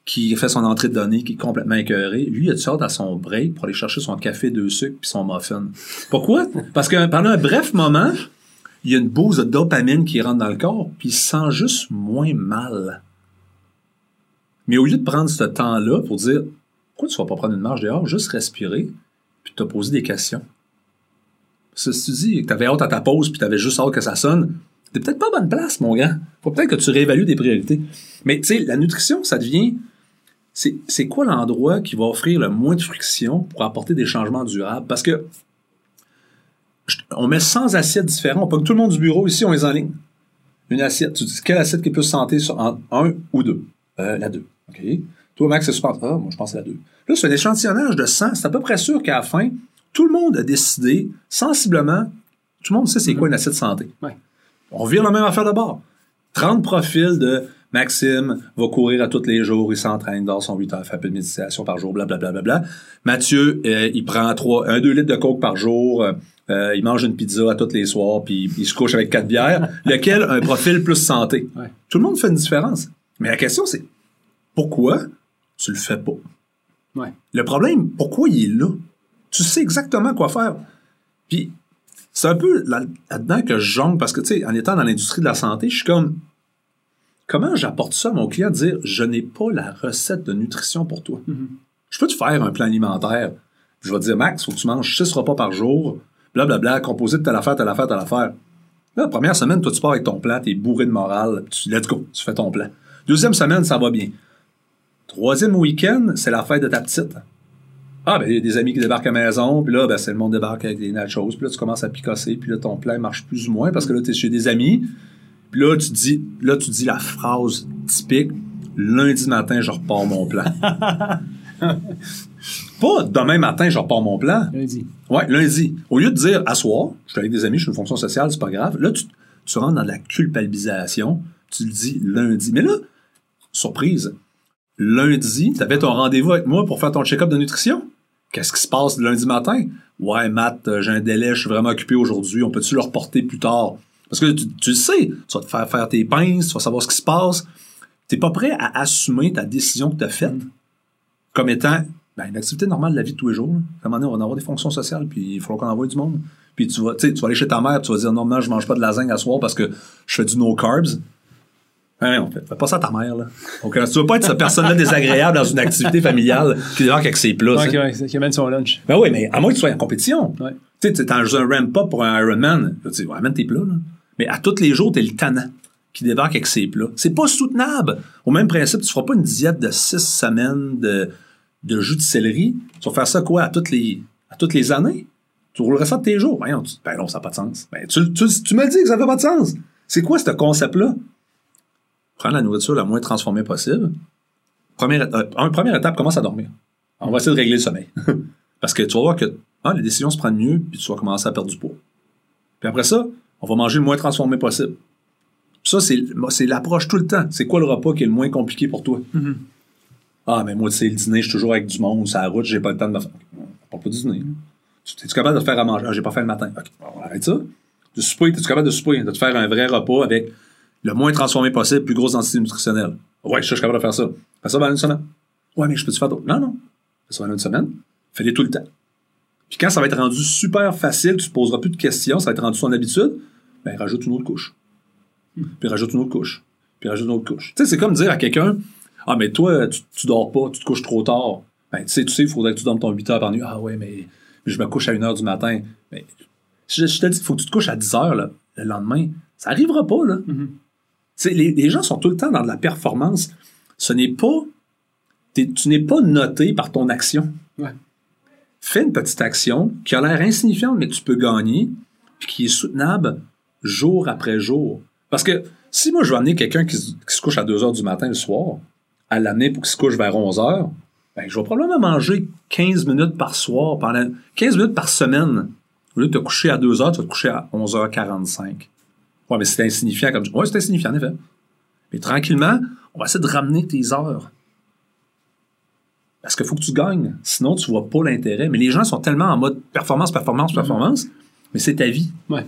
qui fait son entrée de données, qui est complètement écœuré. Lui, il a hâte à son break pour aller chercher son café, deux sucres puis son muffin. Pourquoi? Parce que pendant un bref moment, il y a une bouse de dopamine qui rentre dans le corps, puis il se sent juste moins mal. Mais au lieu de prendre ce temps-là pour dire pourquoi tu vas pas prendre une marche dehors, juste respirer, puis te poser des questions. Que si tu dis que tu avais hâte à ta pause puis tu avais juste hâte que ça sonne, t'es peut-être pas à bonne place, mon gars. Faut peut-être que tu réévalues tes priorités. Mais tu sais, la nutrition, ça devient. C'est quoi l'endroit qui va offrir le moins de friction pour apporter des changements durables? Parce que on met 100 assiettes différentes. On pogne tout le monde du bureau ici, on les enligne. Une assiette. Tu dis quelle assiette qui est plus santé sur en un ou deux? Euh, la deux. OK? Toi, Max, c'est super. Ah, moi, je pense à la deux. Là, c'est un échantillonnage de 100. C'est à peu près sûr qu'à la fin, tout le monde a décidé sensiblement, tout le monde sait c'est quoi une assiette santé. Ouais. On vire la même affaire de bord. 30 profils de Maxime va courir à tous les jours, il s'entraîne, dort son 8 heures, fait un peu de méditation par jour, blablabla. Bla, bla, bla. Mathieu, euh, il prend 3, 1, 2 litres de coke par jour, euh, euh, il mange une pizza à tous les soirs, puis il se couche avec quatre bières. Lequel a un profil plus santé? Ouais. Tout le monde fait une différence. Mais la question, c'est pourquoi tu le fais pas? Ouais. Le problème, pourquoi il est là? Tu sais exactement quoi faire. Puis, c'est un peu là- là-dedans que je jongle, parce que, tu sais, en étant dans l'industrie de la santé, je suis comme, comment j'apporte ça à mon client, dire, je n'ai pas la recette de nutrition pour toi? Mhm. Je peux te faire un plan alimentaire. Je vais te dire, Max, faut que tu manges 6 repas par jour, blablabla, composé de telle affaire, telle affaire, telle affaire. Là, la première semaine, toi, tu pars avec ton plan, t'es bourré de morale, tu, let's go, tu fais ton plan. Deuxième semaine, ça va bien. Troisième week-end, c'est la fête de ta petite. Ah, ben, il y a des amis qui débarquent à la maison, puis là, ben, c'est le monde débarque avec des nachos, puis là, tu commences à picasser, puis là, ton plan marche plus ou moins parce que là, t'es chez des amis, puis là, tu dis, là, tu dis la phrase typique, lundi matin, je repars mon plan. Pas demain matin, je repars mon plan. Lundi. Ouais, lundi. Au lieu de dire, à soir, je suis avec des amis, je suis une fonction sociale, c'est pas grave. Là, tu, tu rentres dans de la culpabilisation. Tu le dis lundi. Mais là, surprise, lundi, tu avais ton rendez-vous avec moi pour faire ton check-up de nutrition? Qu'est-ce qui se passe lundi matin? Ouais, Matt, euh, j'ai un délai, je suis vraiment occupé aujourd'hui. On peut-tu le reporter plus tard? Parce que tu, tu le sais, tu vas te faire faire tes pinces, tu vas savoir ce qui se passe. T'es pas prêt à assumer ta décision que tu as faite comme étant ben, une activité normale de la vie de tous les jours. À un moment donné, on va avoir des fonctions sociales, puis il faut qu'on envoie du monde. Puis tu vas, tu tu vas aller chez ta mère, tu vas dire non, je mange pas de lasagne à soir parce que je fais du no carbs. Hein, on fait, fais pas ça à ta mère, là. Donc, euh, tu veux pas être cette personne-là désagréable dans une activité familiale qui débarque avec ses plats. Ouais, ouais, qui amène son lunch. Ben oui, mais à moins que tu sois en compétition. Ouais. Tu sais, t'es dans un ramp-up pour un Ironman. Tu sais, ouais, amène tes plats, là. Mais à tous les jours, t'es le tannant qui débarque avec ses plats. C'est pas soutenable. Au même principe, tu feras pas une diète de six semaines de, de jus de céleri. Tu vas faire ça quoi à toutes les, à toutes les années? Tu roulerais ça de tes jours. Tu- ben non, ça n'a pas de sens. Ben, tu, tu, tu me dis que ça fait pas de sens. C'est quoi ce concept-là? Prendre la nourriture la moins transformée possible. Première, euh, première étape, commence à dormir. On va essayer de régler le sommeil. Parce que tu vas voir que ah, les décisions se prennent mieux, puis tu vas commencer à perdre du poids. Puis après ça, on va manger le moins transformé possible. Ça, c'est l'approche tout le temps. C'est quoi le repas qui est le moins compliqué pour toi? Ah, mais moi, tu sais, le dîner, je suis toujours avec du monde, c'est la route, j'ai pas le temps de me faire. On parle pas du dîner. Tu es capable de faire à manger? Ah, j'ai pas fait le matin. OK, on arrête ça. De souper, es-tu capable de souper? De te faire un vrai repas avec le moins transformé possible, plus grosse densité nutritionnelle. Ouais, je suis capable de faire ça. Fais ça pendant une semaine. Ouais, mais je peux-tu faire d'autres? Non, non. Fais ça pendant une semaine. Fais-les tout le temps. Puis quand ça va être rendu super facile, tu te poseras plus de questions, ça va être rendu son habitude, ben rajoute une autre couche. Puis rajoute une autre couche. Puis rajoute une autre couche. Tu sais, c'est comme dire à quelqu'un Ah, mais toi, tu, dors pas, tu te couches trop tard. Ben, tu sais, tu sais, il faudrait que tu dormes ton 8 heures par nuit. Ah ouais, mais, je me couche à 1 heure du matin. Mais je, je te dis, il faut que tu te couches à 10 heures là, le lendemain. Ça arrivera pas, là. Mhm. Sais, les, les gens sont tout le temps dans de la performance. Ce n'est pas. tu n'es pas noté par ton action. Ouais. Fais une petite action qui a l'air insignifiante, mais que tu peux gagner, puis qui est soutenable jour après jour. Parce que si moi je veux amener quelqu'un qui, se- qui se couche à 2 heures du matin le soir, à l'amener pour qu'il se couche vers 11 heures, ben, je vais probablement manger 15 minutes par soir, pendant 15 minutes par semaine. Au lieu de te coucher à 2 heures, tu vas te coucher à 11h45. Ouais, mais c'est insignifiant comme. Ouais, c'est insignifiant, en effet. Mais tranquillement, on va essayer de ramener tes heures. Parce qu'il faut que tu gagnes. Sinon, tu vois pas l'intérêt. Mais les gens sont tellement en mode performance, performance, performance. Mais c'est ta vie. Ouais.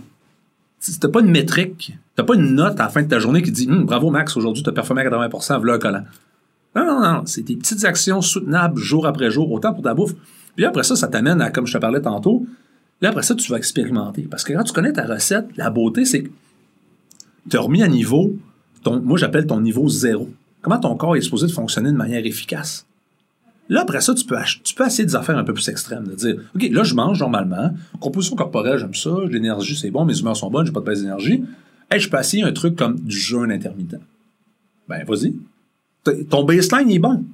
Si t'as pas une métrique, t'as pas une note à la fin de ta journée qui dit Hum, bravo Max, aujourd'hui tu as performé à 80%, voilà un collant. Non, non, non, c'est des petites actions soutenables jour après jour, autant pour ta bouffe. Puis après ça, ça t'amène à, comme je te parlais tantôt, là après ça, tu vas expérimenter. Parce que quand tu connais ta recette, la beauté, c'est que tu as remis à niveau, moi j'appelle ton niveau zéro. Comment ton corps est supposé de fonctionner de manière efficace? Là, après ça, tu peux, tu peux essayer des affaires un peu plus extrêmes. De dire, OK, là, je mange normalement. Composition corporelle, j'aime ça. L'énergie, c'est bon. Mes humeurs sont bonnes. J'ai pas de baisse d'énergie. Hey, je peux essayer un truc comme du jeûne intermittent. Ben, vas-y. Ton baseline est bon.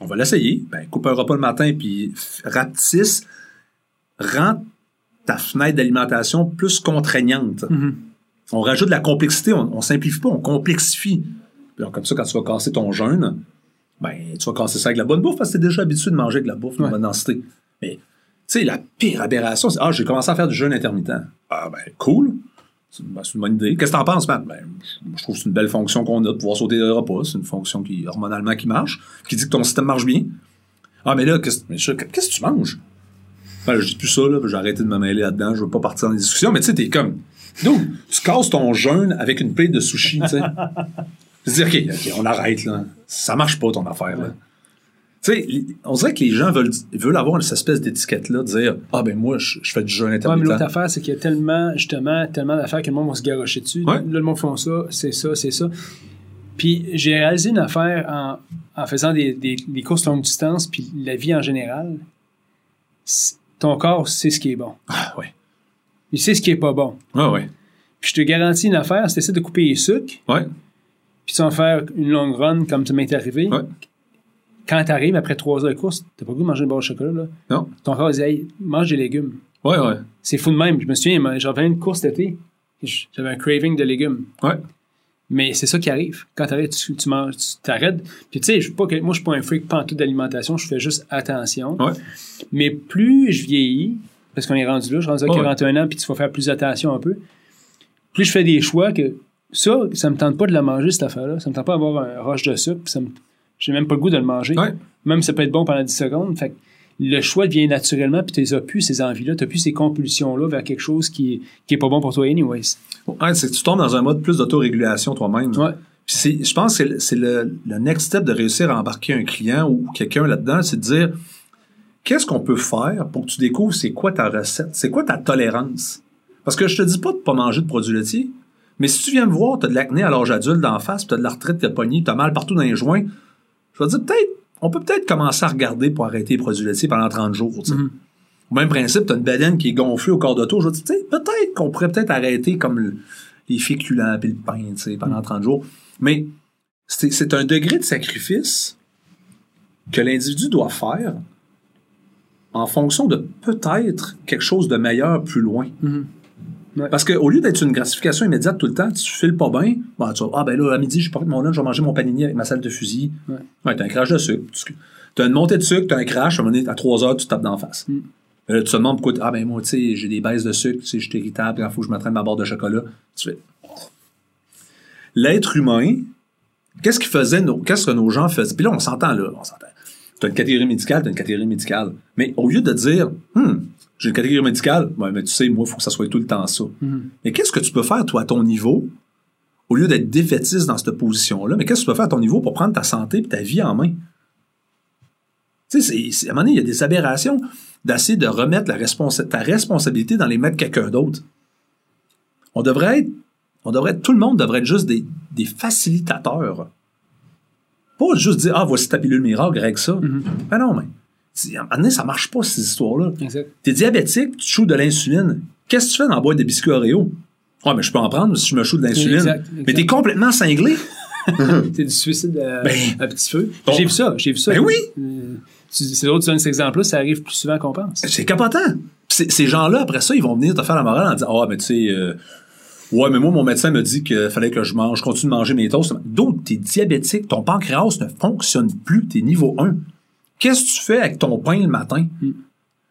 On va l'essayer. Ben, coupe un repas le matin, puis rapetisse. Rends ta fenêtre d'alimentation plus contraignante. Mhm. On rajoute de la complexité, on, simplifie pas, on complexifie. Comme ça, quand tu vas casser ton jeûne, ben, tu vas casser ça avec la bonne bouffe parce que tu es déjà habitué de manger avec de la bouffe de Ouais. bonne densité. Mais, tu sais, la pire aberration, c'est Ah, j'ai commencé à faire du jeûne intermittent. Ah, ben, cool. C'est ben, une bonne idée. Qu'est-ce que t'en penses, Matt? Ben, je, trouve que c'est une belle fonction qu'on a de pouvoir sauter des repas. C'est une fonction qui, hormonalement, qui marche, qui dit que ton système marche bien. Ah, mais là, qu'est-ce que tu manges? Ben, je dis plus ça, là, j'ai arrêté de me mêler là-dedans, je veux pas partir dans les discussions, mais tu sais, t'es comme, donc, tu casses ton jeûne avec une plate de sushi, tu sais. Je dis, OK, OK, on arrête, là. Ça marche pas, ton affaire, là. Tu sais, on dirait que les gens veulent, veulent avoir cette espèce d'étiquette-là, de dire, ah, ben, moi, je, je fais du jeûne Ouais, mais intermittent. l'autre affaire, c'est qu'il y a tellement, justement, tellement d'affaires que le monde va se garocher dessus. Ouais. Là, le monde font ça, c'est ça, c'est ça. Puis j'ai réalisé une affaire en, en faisant des, des, des courses longue distance, puis la vie en général. Ton corps sait ce qui est bon. Ah, ouais. Il sait ce qui est pas bon. Ouais, ouais. Puis je te garantis une affaire, tu essaies de couper les sucres, Ouais. puis tu vas en faire une longue run comme ça m'est arrivé, Ouais. quand tu arrives après trois heures de course, t'as pas goût de manger une barre de chocolat, là. Non. Ton corps dit, hey, mange des légumes. Ouais, ouais. C'est fou de même. Je me souviens, j'avais une course cet été. J'avais un craving de légumes. Ouais. Mais c'est ça qui arrive. Quand t'arrêtes, tu, tu manges, tu t'arrêtes. Puis tu sais, je pas que- moi, je suis pas un freak pantoute d'alimentation. Je fais juste attention. Ouais. Mais plus je vieillis, parce qu'on est rendu là, je suis rendu à Ouais. 41 ans, puis tu vas faire plus attention un peu, plus je fais des choix que ça, ça me tente pas de la manger, cette affaire-là. Ça me tente pas d'avoir un roche de sucre, puis ça me... j'ai même pas le goût de le manger. Ouais. Même ça peut être bon pendant 10 secondes. Fait que le choix vient naturellement, puis tu n'as plus ces envies-là, tu plus ces compulsions-là vers quelque chose qui est, qui est pas bon pour toi, anyways. Ouais, c'est que tu tombes dans un mode plus d'autorégulation toi-même. Ouais. Puis je pense que c'est le, le next step de réussir à embarquer un client ou quelqu'un là-dedans, c'est de dire qu'est-ce qu'on peut faire pour que tu découvres c'est quoi ta recette, c'est quoi ta tolérance? Parce que je te dis pas de pas manger de produits laitiers, mais si tu viens me voir, tu as de l'acné à l'âge adulte d'en face, tu as de l'arthrite de poignet, tu as mal partout dans les joints, je vais te dire peut-être, on peut peut-être commencer à regarder pour arrêter les produits laitiers pendant 30 jours. tu. Mhm. Au même principe, tu as une bedaine qui est gonflée au corps de tour. Je vais te dire, tu sais, peut-être qu'on pourrait peut-être arrêter comme le- les féculents et le pain tu sais, pendant 30 jours. Mais c'est un degré de sacrifice que l'individu doit faire en fonction de peut-être quelque chose de meilleur plus loin. Mhm. Ouais. Parce qu'au lieu d'être une gratification immédiate tout le temps, tu files pas bien, ben, tu vas, ah ben là, à midi, je porte mon lunch, je vais manger mon panini avec ma salle de fusil. Ouais. Ouais, t'as un crash de sucre. Tu as une montée de sucre, t'as un crash, à un moment donné, à 3 heures, tu te tapes d'en face. Mm. Euh, tu te demandes pourquoi, ah ben moi, tu sais, j'ai des baisses de sucre, tu sais, je suis irritable, il faut que je m'entraîne ma barre de chocolat. Tu fais. L'être humain, qu'est-ce qu'ils faisaient, nos, qu'est-ce que nos gens faisaient? Puis là, on s'entend, là, on s'entend. T'as une catégorie médicale, t'as une catégorie médicale. Mais au lieu de dire, hum, j'ai une catégorie médicale, ouais, mais tu sais, moi, il faut que ça soit tout le temps ça. Mhm. Mais qu'est-ce que tu peux faire, toi, à ton niveau, au lieu d'être défaitiste dans cette position-là, mais qu'est-ce que tu peux faire à ton niveau pour prendre ta santé et ta vie en main? Tu sais, à un moment donné, il y a des aberrations d'essayer de remettre la responsa- ta responsabilité dans les mains de quelqu'un d'autre. On devrait être, on devrait être- tout le monde devrait être juste des, des facilitateurs. Pas juste dire, ah, voici ta pilule miracle, règle ça. Mhm. Ben non, mais, à un moment donné, ça marche pas, ces histoires-là. Exact. T'es diabétique, tu choues de l'insuline. Qu'est-ce que tu fais dans la boîte de biscuits Oreo? Ouais, mais je peux en prendre si je me chou de l'insuline. Mais t'es complètement cinglé. C'est du suicide à, Ben, à petit feu. bon. J'ai vu ça, j'ai vu ça. Ben oui. Euh, c'est drôle que tu donnes cet exemple-là, ça arrive plus souvent qu'on pense. C'est capotant. Ces ces gens-là, après ça, ils vont venir te faire la morale en disant Ah, mais tu sais, euh, ouais, mais moi, mon médecin me dit qu'il fallait que je mange, je continue de manger mes toasts. D'autres, t'es diabétique, ton pancréas ne fonctionne plus, t'es niveau 1. Qu'est-ce que tu fais avec ton pain le matin? Mm.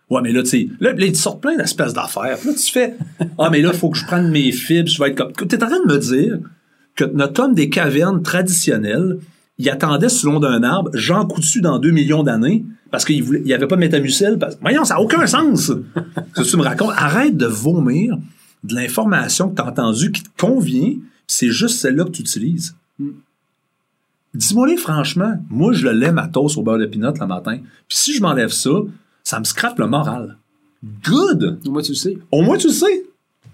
Ouais, mais là, tu sais, là, là, ils te sortent plein d'espèces d'affaires. Là, tu fais Ah, mais là, il faut que je prenne mes fibres, je vais être comme. T'es en train de me dire que notre homme des cavernes traditionnelles, il attendait sous long d'un arbre, Jean Coutu dans 2 millions d'années, parce qu'il il avait pas de métamucil. Parce... Voyons, ça n'a aucun sens! Ce que tu me racontes? Arrête de vomir de l'information que tu as entendue qui te convient, c'est juste celle-là que tu utilises. Dis-moi les franchement, moi je le lait ma toast au beurre de pinot le matin, puis si je m'enlève ça, ça me scrape le moral. Good! Moi, tu le sais. Au moins tu le sais.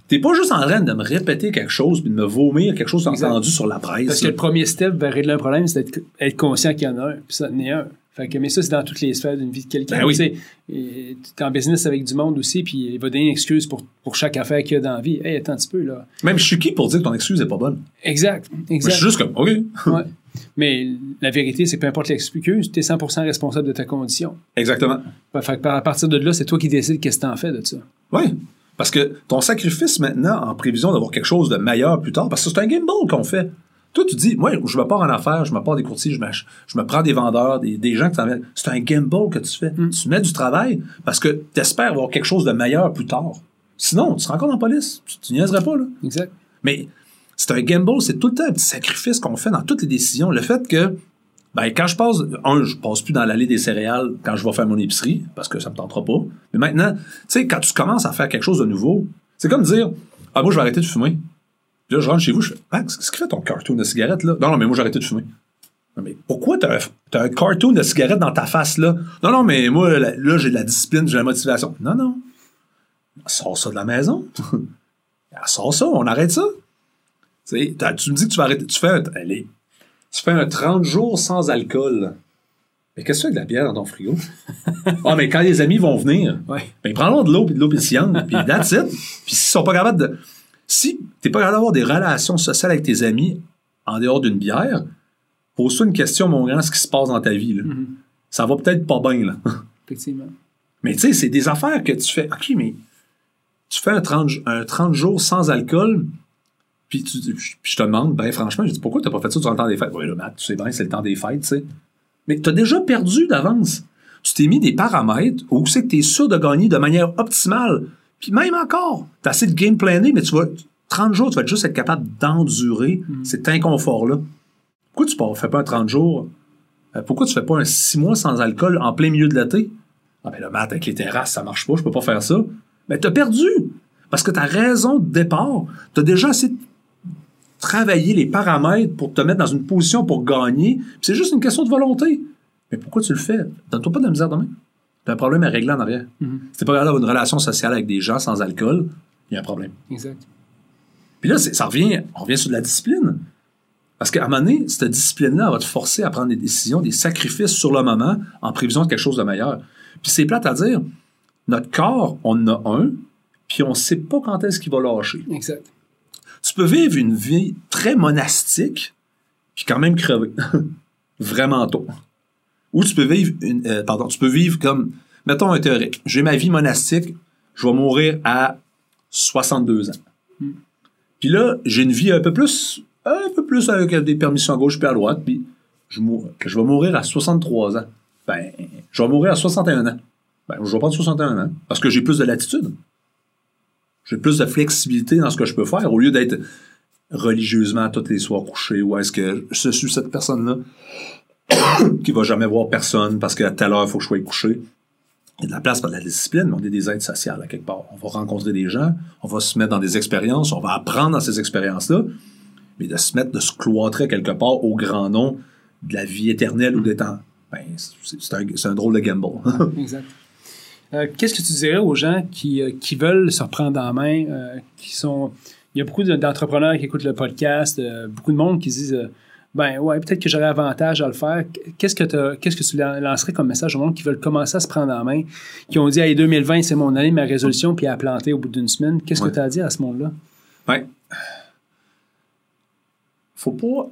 T'es pas juste en train de me répéter quelque chose puis de me vomir quelque chose entendu sur la presse. Parce que le premier step vers régler un problème, c'est d'être être conscient qu'il y en a un, puis ça en est un. Fait que, mais ça, c'est dans toutes les sphères d'une vie de quelqu'un. Ben oui. Tu t'es en business avec du monde aussi, puis il va donner une excuse pour, pour chaque affaire qu'il y a dans la vie. Hey, attends un petit peu, là. Même je suis qui pour dire que ton excuse est pas bonne? Exact, Je exact. suis juste comme, OK. Ouais. Mais la vérité, c'est que peu importe l'excuse, tu es 100% responsable de ta condition. Exactement. Fait que par- à partir de là, c'est toi qui décides qu'est-ce que t'en fais de ça. Oui. Parce que ton sacrifice maintenant, en prévision d'avoir quelque chose de meilleur plus tard, parce que c'est un gamble qu'on fait. Toi, tu dis, moi, je me pars en affaires, je me pars des courtiers, je me, je me prends des vendeurs, des, des gens qui t'en C'est un gamble que tu fais. Tu mets du travail parce que tu espères avoir quelque chose de meilleur plus tard. Sinon, tu seras encore en police. Tu, tu niaiserais pas, là. Exact. Mais c'est un gamble, c'est tout le temps un petit sacrifice qu'on fait dans toutes les décisions. Le fait que, ben, quand je passe, un, je passe plus dans l'allée des céréales quand je vais faire mon épicerie, parce que ça me tentera pas. Mais maintenant, tu sais, quand tu commences à faire quelque chose de nouveau, c'est comme dire, ah, moi, je vais arrêter de fumer. Puis là, je rentre chez vous, je fais, Max, qu'est-ce qui fait ton cartoon de cigarette, là? Non, non, mais moi, j'ai arrêté de fumer. Non, mais pourquoi t'as un, un cartoon de cigarette dans ta face, là? Non, non, mais moi, là, là, j'ai de la discipline, j'ai de la motivation. Non, non. Sors ça de la maison. Sors ça, on arrête ça. Tu me dis que tu vas arrêter. Tu fais un, allez, tu fais un 30 jours sans alcool. Mais qu'est-ce que tu fais avec de la bière dans ton frigo? ah, mais quand les amis vont venir, Ouais. ben, prends-leur de l'eau puis de l'eau pétillante, puis that's it. Puis s'ils sont pas capables de. Si t'es pas capable d'avoir des relations sociales avec tes amis en dehors d'une bière, pose-toi une question, mon grand, ce qui se passe dans ta vie. Là. ça va peut-être pas bien, là. Effectivement. Mais tu sais, c'est des affaires que tu fais. OK, mais tu fais un 30, un 30 jours sans alcool, puis, tu, puis je te demande, ben franchement, je dis pourquoi t'as pas fait ça durant le temps des fêtes? Oui, là, Matt, tu sais bien, c'est le temps des fêtes, tu sais. Mais tu as déjà perdu d'avance. Tu t'es mis des paramètres où c'est que tu es sûr de gagner de manière optimale. Puis même encore, tu as assez de game plané, mais tu vas 30 jours, tu vas juste être capable d'endurer cet inconfort-là. Pourquoi tu ne fais pas un 30 jours? Euh, pourquoi tu fais pas un 6 mois sans alcool en plein milieu de l'été? Ah ben là, Matt, avec les terrasses, ça marche pas, je peux pas faire ça. Mais tu as perdu. Parce que ta raison de départ, tu as déjà assez travailler les paramètres pour te mettre dans une position pour gagner. C'est juste une question de volonté. Mais pourquoi tu le fais? Donne-toi pas de la misère demain. T'as un problème à régler en arrière. Mhm. Si t'es pas capable d'avoir une relation sociale avec des gens sans alcool, il y a un problème. Exact. Puis là, ça revient, on revient sur de la discipline. Parce qu'à un moment donné, cette discipline-là va te forcer à prendre des décisions, des sacrifices sur le moment en prévision de quelque chose de meilleur. Puis c'est plate à dire, notre corps, on en a un, puis on sait pas quand est-ce qu'il va lâcher. Exact. tu peux vivre une vie très monastique, puis quand même crever. Vraiment tôt. Ou tu peux vivre une, euh, pardon, tu peux vivre comme, mettons un théorique. J'ai ma vie monastique, je vais mourir à 62 ans. Hmm. Puis là, j'ai une vie un peu plus, un peu plus avec des permissions à gauche puis à droite, puis je, vais mourir à 63 ans. Ben, je vais mourir à 61 ans. Ben, je vais prendre 61 ans, parce que j'ai plus de latitude. J'ai plus de flexibilité dans ce que je peux faire au lieu d'être religieusement tous les soirs couché ou est-ce que je suis cette personne-là? qui va jamais voir personne parce qu'à telle heure, il faut que je sois couché. Il y a de la place pour de la discipline, mais on est des êtres sociales à quelque part. On va rencontrer des gens, on va se mettre dans des expériences, on va apprendre dans ces expériences-là, mais de se mettre, de se cloîtrer quelque part au grand nom de la vie éternelle ou des temps, ben, c'est un, un drôle de gamble. Exact. Euh, Qu'est-ce que tu dirais aux gens qui, euh, qui veulent se reprendre en main, euh, qui sont... Il y a beaucoup de- d'entrepreneurs qui écoutent le podcast, beaucoup de monde qui se disent ben ouais, peut-être que j'aurais avantage à le faire. Qu'est-ce que, t'as- qu'est-ce que tu lan- lancerais comme message au monde qui veulent commencer à se prendre en main, qui ont dit hey, 2020, c'est mon année, ma résolution, puis à planter au bout d'une semaine? Qu'est-ce Ouais. que tu as à dire à ce monde-là? Ouais. Faut pas,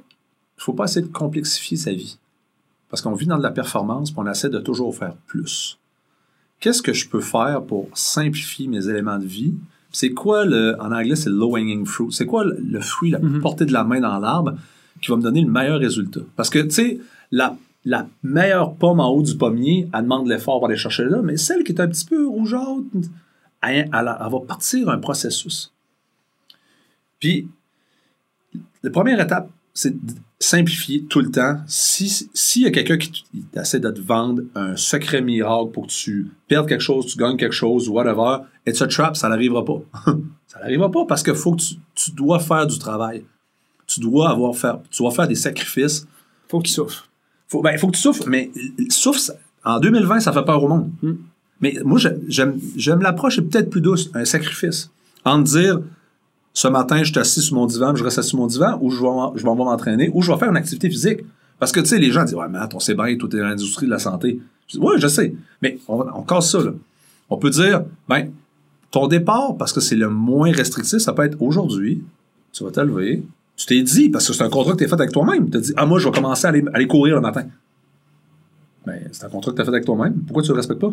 faut pas essayer de complexifier sa vie. Parce qu'on vit dans de la performance, puis on essaie de toujours faire plus. Qu'est-ce que je peux faire pour simplifier mes éléments de vie? C'est quoi le, en anglais, c'est low hanging fruit. C'est quoi le, le fruit, la Mhm. portée de la main dans l'arbre? Qui va me donner le meilleur résultat? Parce que, tu sais, la, la meilleure pomme en haut du pommier, elle demande l'effort pour aller chercher là, mais celle qui est un petit peu rougeâtre, elle, elle- va partir un processus. Puis, la première étape, c'est de simplifier tout le temps. Si- S'il y a quelqu'un qui essaie de te vendre un secret miracle pour que tu perdes quelque chose, tu gagnes quelque chose, whatever, it's a trap, ça n'arrivera pas. ça n'arrivera pas parce que faut que tu, tu dois faire du travail. Tu dois avoir faire, tu dois faire des sacrifices. Faut qu'il souffre. Faut, ben, il faut que tu souffres, mais souffre, en 2020, ça fait peur au monde. Mm. Mais moi, j'aime l'approche peut-être plus douce, un sacrifice. En dire, ce matin, je suis assis sur mon divan, je reste assis sur mon divan, ou je vais, je vais m'entraîner, ou je vais faire une activité physique. Parce que, tu sais, les gens disent, ouais, Matt, on sait bien, tout est dans l'industrie de la santé. Je dis, ouais, je sais. Mais on, on casse ça, là. On peut dire, ben, ton départ, parce que c'est le moins restrictif, ça peut être aujourd'hui, tu vas te lever, tu t'es dit, parce que c'est un contrat que tu as fait avec toi-même, tu t'es dit, ah, moi, je vais commencer à aller, à aller courir le matin. Ben, c'est un contrat que tu as fait avec toi-même. Pourquoi tu le respectes pas?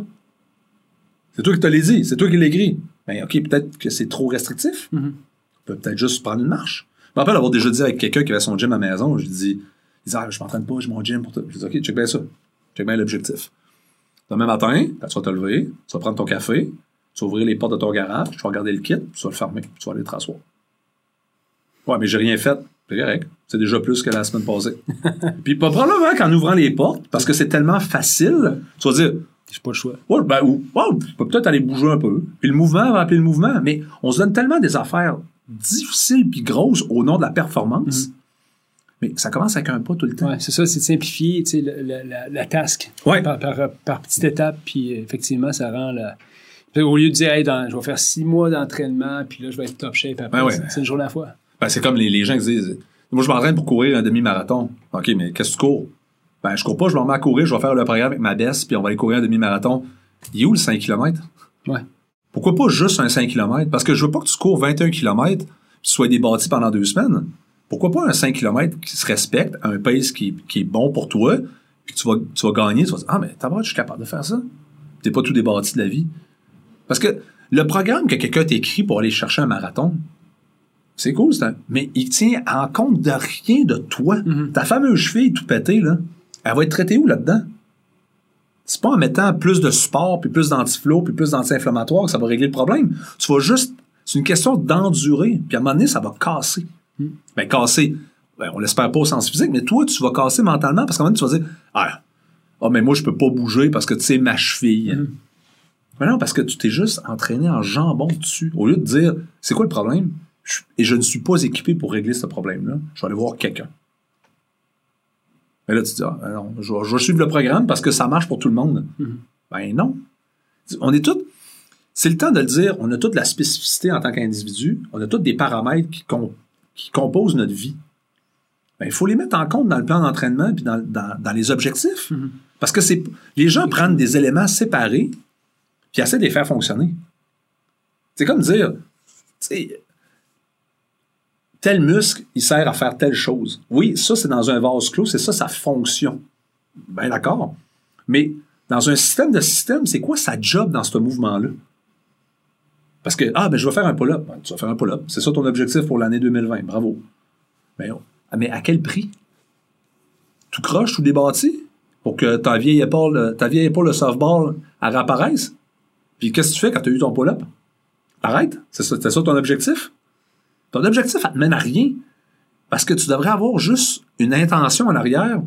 C'est toi qui te l'as dit, c'est toi qui l'as écrit. Ben, OK, peut-être que c'est trop restrictif. Mhm. On peut peut-être juste prendre une marche. Je me rappelle avoir déjà dit avec quelqu'un qui avait son gym à la maison, je lui dis, il dit, ah, je m'entraîne pas, j'ai mon gym pour toi. Je dis, OK, check bien ça. Check bien l'objectif. Demain matin, quand tu vas te lever, tu vas prendre ton café, tu vas ouvrir les portes de ton garage, tu vas regarder le kit, tu vas le fermer, puis tu vas aller te rasseoir. Ouais, mais j'ai rien fait. C'est correct. C'est déjà plus que la semaine passée. puis pas probablement qu'en ouvrant les portes, parce que c'est tellement facile, tu vas dire, J'ai pas le choix. Ouais, ben, ou, ouais, tu peux peut-être aller bouger un peu. Puis le mouvement va appeler le mouvement. Mais on se donne tellement des affaires difficiles puis grosses au nom de la performance. Mais ça commence avec un pas tout le temps. Ouais, c'est ça, c'est de simplifier tu sais, la, la task Ouais. par, par, par petite étape, puis effectivement, ça rend la. Au lieu de dire, hey, dans- je vais faire six mois d'entraînement, puis là, je vais être top shape après, Ben ouais. c'est- c'est une journée à la fois. Ben, c'est comme les, les gens qui disent Moi, je m'entraîne pour courir un demi-marathon. OK, mais qu'est-ce que tu cours? Ben, je cours pas, je me remets à courir, je vais faire le programme avec ma baisse, puis on va aller courir un demi-marathon. Il est où le 5 km Ouais. Pourquoi pas juste un 5 km Parce que je veux pas que tu cours 21 km puis tu sois débattu pendant deux semaines. Pourquoi pas un 5 km qui se respecte, un pace qui, qui est bon pour toi, puis tu vas, tu vas gagner, tu vas dire Ah, mais t'as je suis capable de faire ça. T'es pas tout débattu de la vie. Parce que le programme que quelqu'un t'écrit pour aller chercher un marathon, c'est cool, c'est un- mais il tient en compte de rien de toi. Ta fameuse cheville tout pétée, là, elle va être traitée où là-dedans? C'est pas en mettant plus de support, puis plus d'antiflow, puis plus d'anti-inflammatoire que ça va régler le problème. Tu vas juste. C'est une question d'endurer. Puis à un moment donné, ça va casser. Ben, casser. Ben, on l'espère pas au sens physique, mais toi, tu vas casser mentalement parce qu'à un moment donné, tu vas dire Ah, ah, mais moi, je peux pas bouger parce que tu sais, ma cheville. Mais non, parce que tu t'es juste entraîné en jambon dessus. Au lieu de dire C'est quoi le problème? Je- et je ne suis pas équipé pour régler ce problème-là. Je vais aller voir quelqu'un. Mais là, tu te dis, ah, non, je, vais, je vais suivre le programme parce que ça marche pour tout le monde. Ben non. On est tous. C'est le temps de le dire, on a toute la spécificité en tant qu'individu, on a tous des paramètres qui, com- qui composent notre vie. Ben, il faut les mettre en compte dans le plan d'entraînement puis dans, dans- dans les objectifs. Parce que c'est les gens prennent des éléments séparés puis essaient de les faire fonctionner. C'est comme dire, tu sais, tel muscle, il sert à faire telle chose. Oui, ça, c'est dans un vase clos, c'est ça sa fonction. Ben d'accord. Mais dans un système de système, c'est quoi sa job dans ce mouvement-là? Parce que, ah, ben je vais faire un pull-up. Ben, tu vas faire un pull-up. C'est ça ton objectif pour l'année 2020. Bravo. Mais, ah, mais à quel prix? Tout croche, tout débattu? Pour que ta vieille épaule, ta vieille épaule de softball, elle réapparaisse? Puis qu'est-ce que tu fais quand tu as eu ton pull-up? Arrête. C'est ça ton objectif? Ton objectif, elle te mène à rien. Parce que tu devrais avoir juste une intention en arrière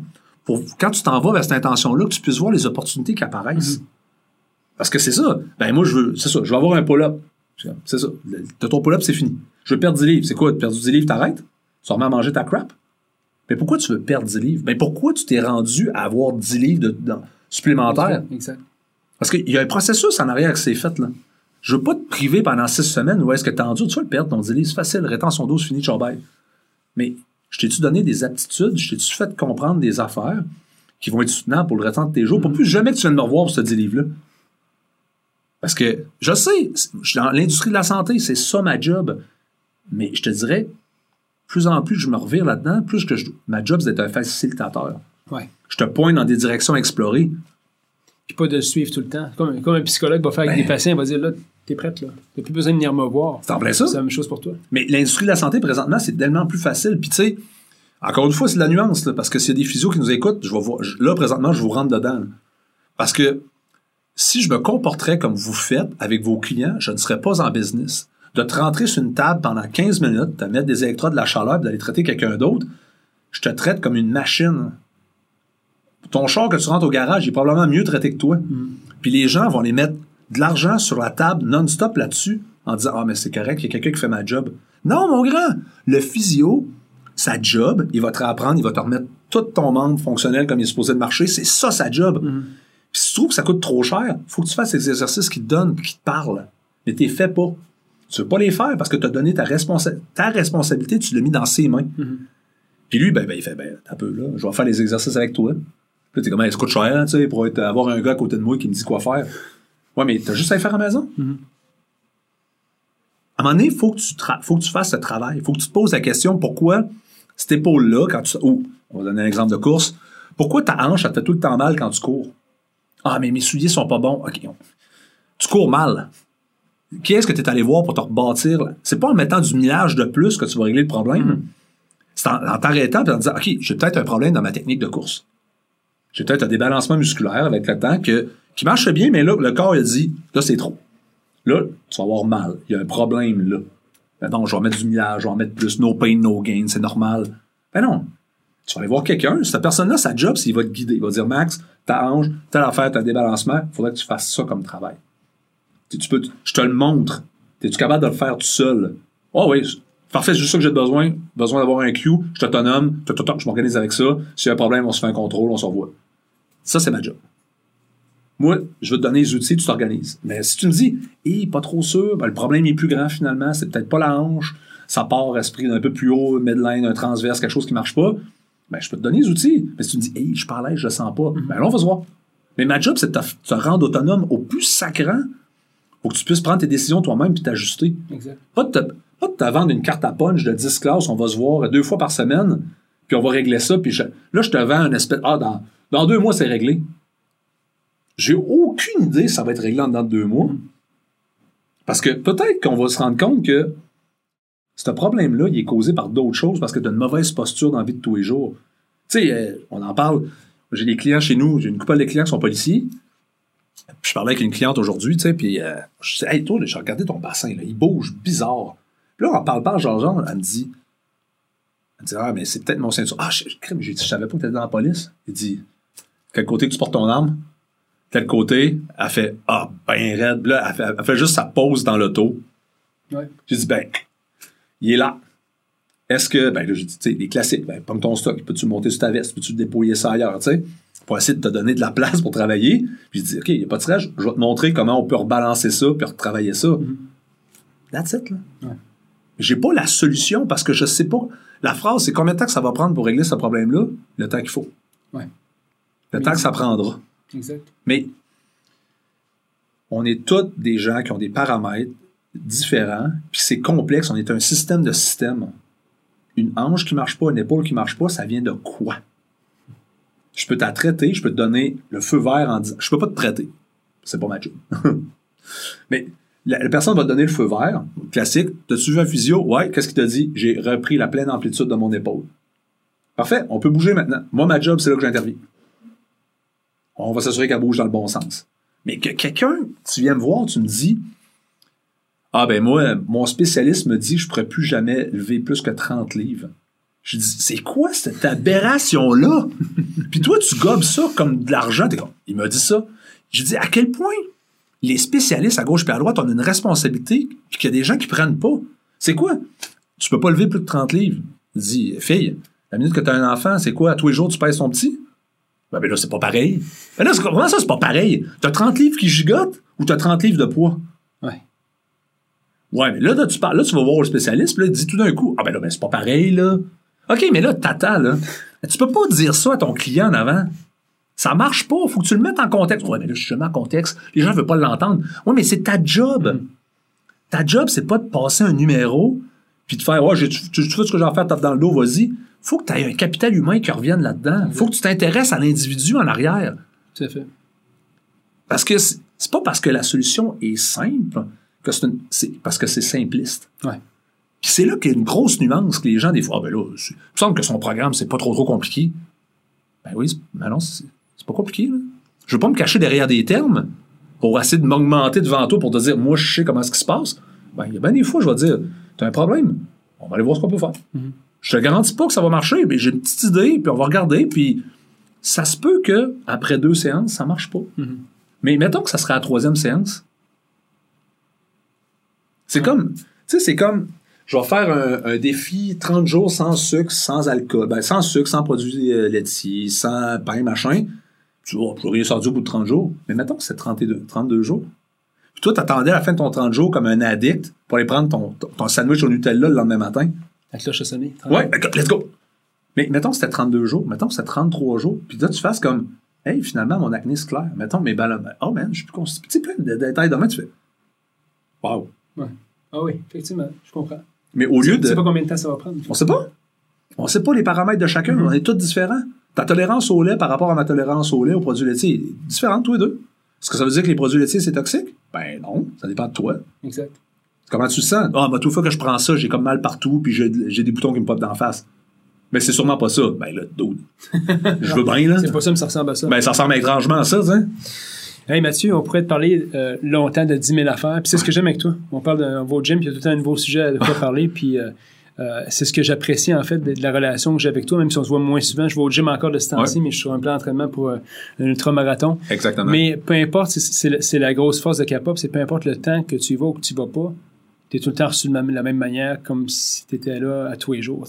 pour, quand tu t'en vas vers cette intention-là, que tu puisses voir les opportunités qui apparaissent. Parce que c'est ça. Ben, moi, je veux, c'est ça. Je veux avoir un pull-up. C'est ça. T'as ton pull-up, c'est fini. Je veux perdre 10 livres. C'est quoi? Tu perds 10 livres, t'arrêtes? Tu remets à manger ta crap? Mais pourquoi tu veux perdre 10 livres? Ben, pourquoi tu t'es rendu à avoir 10 livres de, supplémentaires? Exact. Parce qu'il y a un processus en arrière qui s'est fait, là. Je veux pas te priver pendant six semaines où est-ce que t'es rendu, tu vas le perdre, ton 10 livres. C'est facile. Rétention d'eau, c'est fini, chambay. Mais je t'ai-tu donné des aptitudes, je t'ai-tu fait comprendre des affaires qui vont être soutenables pour le restant de tes jours, pour plus jamais que tu viennes me revoir pour ce 10 livres-là. Parce que je sais, je suis dans l'industrie de la santé, c'est ça ma job. Mais je te dirais, plus en plus je me revire là-dedans, plus que je- ma job, c'est d'être un facilitateur. Ouais. Je te pointe dans des directions à explorer. Puis pas de le suivre tout le temps. Comme, comme un psychologue va faire avec Ben. des patients, il va dire là, t'es prête, là? T'as plus besoin de venir me voir. C'est en plein ça. C'est la même chose pour toi. Mais l'industrie de la santé, présentement, c'est tellement plus facile. Puis, tu sais, encore une fois, c'est de la nuance, là, parce que s'il y a des physios qui nous écoutent, je vais voir, là, présentement, je vous rentre dedans. là. Parce que si je me comporterais comme vous faites avec vos clients, je ne serais pas en business. De te rentrer sur une table pendant 15 minutes, de mettre des électrodes de la chaleur, d'aller traiter quelqu'un d'autre, je te traite comme une machine. Ton char que tu rentres au garage, il est probablement mieux traité que toi. Puis les gens vont les mettre de l'argent sur la table non-stop là-dessus en disant Ah, mais c'est correct, il y a quelqu'un qui fait ma job. Non, mon grand, le physio, sa job, il va te réapprendre, il va te remettre tout ton membre fonctionnel comme il est supposé de marcher. C'est ça sa job. Puis si tu trouves que ça coûte trop cher, faut que tu fasses des exercices qui te donnent, qui te parlent. Mais tu les fais pas. Tu veux pas les faire parce que tu as donné ta, responsa- ta responsabilité, tu l'as mis dans ses mains. Puis lui, ben, ben, il fait, ben, un peu là, je vais faire les exercices avec toi. Puis t'es comme, ça coûte cher, tu sais, pour être- avoir un gars à côté de moi qui me dit quoi faire. Ouais, mais t'as juste à le faire à la maison. À un moment donné, il faut, que tu tra- faut que tu fasses ce travail. Il faut que tu te poses la question pourquoi cette épaule-là, quand tu. Ou, on va donner un exemple de course. Pourquoi ta hanche, te fait tout le temps mal quand tu cours? Ah, mais mes souliers sont pas bons. OK. Tu cours mal. Qui est-ce que tu es allé voir pour te rebâtir? C'est pas en mettant du millage de plus que tu vas régler le problème. C'est en, en t'arrêtant et en disant OK, j'ai peut-être un problème dans ma technique de course. J'ai peut-être un débalancement musculaire avec le temps que, qui marche bien, mais là, le corps, il dit là, c'est trop. Là, tu vas avoir mal. Il y a un problème là. Ben non, je vais mettre du millage, je vais en mettre plus. No pain, no gain, c'est normal. Ben non. Tu vas aller voir quelqu'un. Cette personne-là, sa job, c'est qu'il va te guider. Il va dire Max, ta hanche, telle affaire, t'as débalancement, il faudrait que tu fasses ça comme travail. Tu, peux, je te le montre. Es-tu capable de le faire tout seul? Oh oui, parfait, c'est juste ça que j'ai besoin. Besoin d'avoir un cue, je suis autonome, je m'organise avec ça. S'il y a un problème, on se fait un contrôle, on se revoit. Ça, c'est ma job. Moi, je vais te donner les outils, tu t'organises. Mais si tu me dis, hé, pas trop sûr, ben, le problème est plus grand finalement, c'est peut-être pas la hanche, ça part esprit d'un peu plus haut, midline, un transverse, quelque chose qui marche pas, ben, je peux te donner les outils. Mais si tu me dis, hé, je parle, je le sens pas, ben là, on va se voir. Mais ma job, c'est de te, te rendre autonome au plus sacrant pour que tu puisses prendre tes décisions toi-même puis t'ajuster. Exact. Pas de, te, pas de te vendre une carte à punch de 10 classes, on va se voir deux fois par semaine, puis on va régler ça, puis je- là, je te vends un espèce. Ah, dans, Dans deux mois, c'est réglé. J'ai aucune idée ça va être réglé en deux mois. Parce que peut-être qu'on va se rendre compte que ce problème-là, il est causé par d'autres choses parce que tu as une mauvaise posture dans la vie de tous les jours. Tu sais, euh, on en parle. J'ai des clients chez nous, j'ai une couple de clients qui sont policiers. Je parlais avec une cliente aujourd'hui, tu sais, puis euh, je disais, hey, toi, j'ai regardé ton bassin, là, il bouge bizarre. Puis là, on parle pas, genre, elle me dit, elle me dit, ah, mais c'est peut-être mon ceinture. Ah, je, je, je savais pas que tu étais dans la police. Il dit, quel côté tu portes ton arme? Tel côté, elle fait, ah, ben raide. Là, elle fait, juste sa pause dans l'auto. Ouais. J'ai dit, ben, il est là. Est-ce que, ben là, j'ai dit, tu sais, les classiques, ben, pomme ton stock, peux-tu monter sur ta veste, peux-tu dépouiller ça ailleurs, tu sais, pour essayer de te donner de la place pour travailler. Puis je dis, OK, il n'y a pas de stress, je vais te montrer comment on peut rebalancer ça, puis retravailler ça. Mm-hmm. That's it, là. Ouais. J'ai pas la solution parce que je sais pas. La phrase, c'est combien de temps que ça va prendre pour régler ce problème-là? Le temps qu'il faut. Ouais. Le temps que ça prendra. Exact. Mais on est tous des gens qui ont des paramètres différents, puis c'est complexe. On est un système de système. Une hanche qui marche pas, une épaule qui marche pas, ça vient de quoi? Je peux t'en traiter, je peux te donner le feu vert en disant. Je peux pas te traiter. C'est pas ma job. Mais la, personne va te donner le feu vert, classique. T'as-tu vu un physio? Ouais, qu'est-ce qu'il t'a dit? J'ai repris la pleine amplitude de mon épaule. Parfait, on peut bouger maintenant. Moi, ma job, c'est là que j'interviens. On va s'assurer qu'elle bouge dans le bon sens. Mais que quelqu'un, tu viens me voir, tu me dis, ah ben moi, mon spécialiste me dit que je pourrais plus jamais lever plus que 30 livres. Je dis, c'est quoi cette aberration-là? Puis toi, tu gobes ça comme de l'argent. Il m'a dit ça. Je dis, à quel point les spécialistes à gauche et à droite ont une responsabilité, qu'il y a des gens qui prennent pas? C'est quoi? Tu peux pas lever plus de 30 livres. Il dit, fille, la minute que tu as un enfant, c'est quoi? Tous les jours, tu pèses ton petit? Ben, ben là, c'est pas pareil. Ben là, comment ça, c'est pas pareil? T'as 30 livres qui gigotent ou t'as 30 livres de poids? Ouais. Ouais, mais là, là, tu parles, là, tu vas voir le spécialiste, puis là, il dit tout d'un coup, ah ben là, ben, c'est pas pareil, là. OK, mais là, t'attends, là. Tu peux pas dire ça à ton client en avant. Ça marche pas. Faut que tu le mettes en contexte. Ouais, mais là, je suis jamais en contexte. Les gens ne veulent pas l'entendre. Ouais, mais c'est ta job. Mm. Ta job, c'est pas de passer un numéro puis de faire, ouais, tu, tu, fais ce que j'ai à faire, tape dans le dos, vas-y. Faut que tu aies un capital humain qui revienne là-dedans. Faut que tu t'intéresses à l'individu en arrière. Tout à fait. Parce que c'est pas parce que la solution est simple que c'est parce que c'est simpliste. Ouais. Puis c'est là qu'il y a une grosse nuance que les gens, des fois, ah ben là, il me semble que son programme, c'est pas trop trop compliqué. Ben oui, ben non, c'est pas compliqué. Là. Je veux pas me cacher derrière des termes pour essayer de m'augmenter devant toi pour te dire, moi, je sais comment ce qui se passe. Ben, il y a bien des fois, je vais dire, t'as un problème. On va aller voir ce qu'on peut faire. Mm-hmm. Je te garantis pas que ça va marcher, mais j'ai une petite idée, puis on va regarder, puis ça se peut que après deux séances, ça marche pas. Mm-hmm. Mais mettons que ça serait la troisième séance. C'est comme, tu sais, c'est comme, je vais faire un, défi 30 jours sans sucre, sans alcool, ben, sans sucre, sans produits euh, laitiers, sans pain, machin. Tu vois, je rien sortir au bout de 30 jours. Mais mettons que c'est 32, 32 jours. Puis toi, t'attendais à la fin de ton 30 jours comme un addict pour aller prendre ton, ton, sandwich au Nutella le lendemain matin. La cloche a sonné. Ouais, let's go. Mais mettons que c'était 32 jours, mettons que c'était 33 jours, puis là, tu fasses comme, hey, finalement, mon acné, c'est clair. Mettons mes ballons, oh man, je suis plus constipé. Tu sais, plein de détails demain, tu fais, wow. Ouais. Ah oui, effectivement, je comprends. Mais au lieu de. Tu sais pas combien de temps ça va prendre. On sait pas. On sait pas les paramètres de chacun. Mm-hmm. On est tous différents. Ta tolérance au lait par rapport à ma tolérance au lait, aux produits laitiers, est différente, tous les deux. Est-ce que ça veut dire que les produits laitiers, c'est toxique? Ben non, ça dépend de toi. Exact. Comment tu te sens? Ah, bah, toute fois que je prends ça, j'ai comme mal partout, puis j'ai des boutons qui me popent d'en face. Mais c'est sûrement pas ça. Ben là, dude. je veux bien, là. C'est pas ça, mais ça ressemble à ça. Ben, ça ressemble étrangement à ça, tu sais. Hey Mathieu, on pourrait te parler euh, longtemps de 10 000 affaires. Puis c'est ce que j'aime avec toi. On parle d'un nouveau gym, puis il y a tout un nouveau sujet à quoi parler. Puis euh, euh, c'est ce que j'apprécie en fait de, la relation que j'ai avec toi, même si on se voit moins souvent. Je vais au gym encore de ce temps-ci, mais je suis sur un plan d'entraînement pour un ultramarathon. Exactement. Mais peu importe, c'est la grosse force de Capop, c'est peu importe le temps que tu y vas ou que tu y vas pas, tu es tout le temps reçu de la même manière, comme si tu étais là à tous les jours.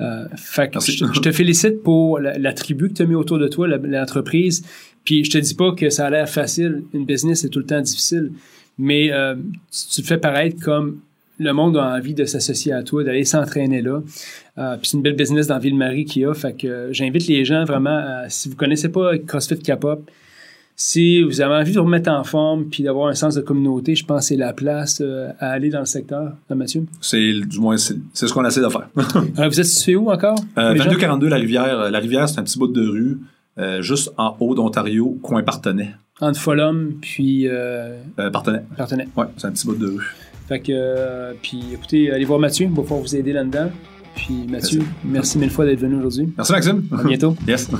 Euh, fait que je, je, te félicite pour la, la tribu que tu as mis autour de toi, l'entreprise. Puis je te dis pas que ça a l'air facile. Une business, c'est tout le temps difficile. Mais euh, tu te fais paraître comme le monde a envie de s'associer à toi, d'aller s'entraîner là. Euh, puis c'est une belle business dans Ville-Marie qu'il y a. Fait que j'invite les gens vraiment, à, si vous connaissez pas CrossFit Capop, si vous avez envie de vous remettre en forme puis d'avoir un sens de communauté, je pense que c'est la place euh, à aller dans le secteur, hein, Mathieu? C'est du moins c'est ce qu'on essaie de faire. Euh, vous êtes situé où encore? Euh, 2242 la rivière, la rivière c'est un petit bout de rue juste en haut d'Ontario, coin Partenay. Entre Folum puis Partenay. Partenay. Ouais, c'est un petit bout de rue. Fait que puis écoutez, allez voir Mathieu, il va pouvoir vous aider là-dedans. Puis Mathieu, merci, mille fois d'être venu aujourd'hui. Merci Maxime. À bientôt. yes.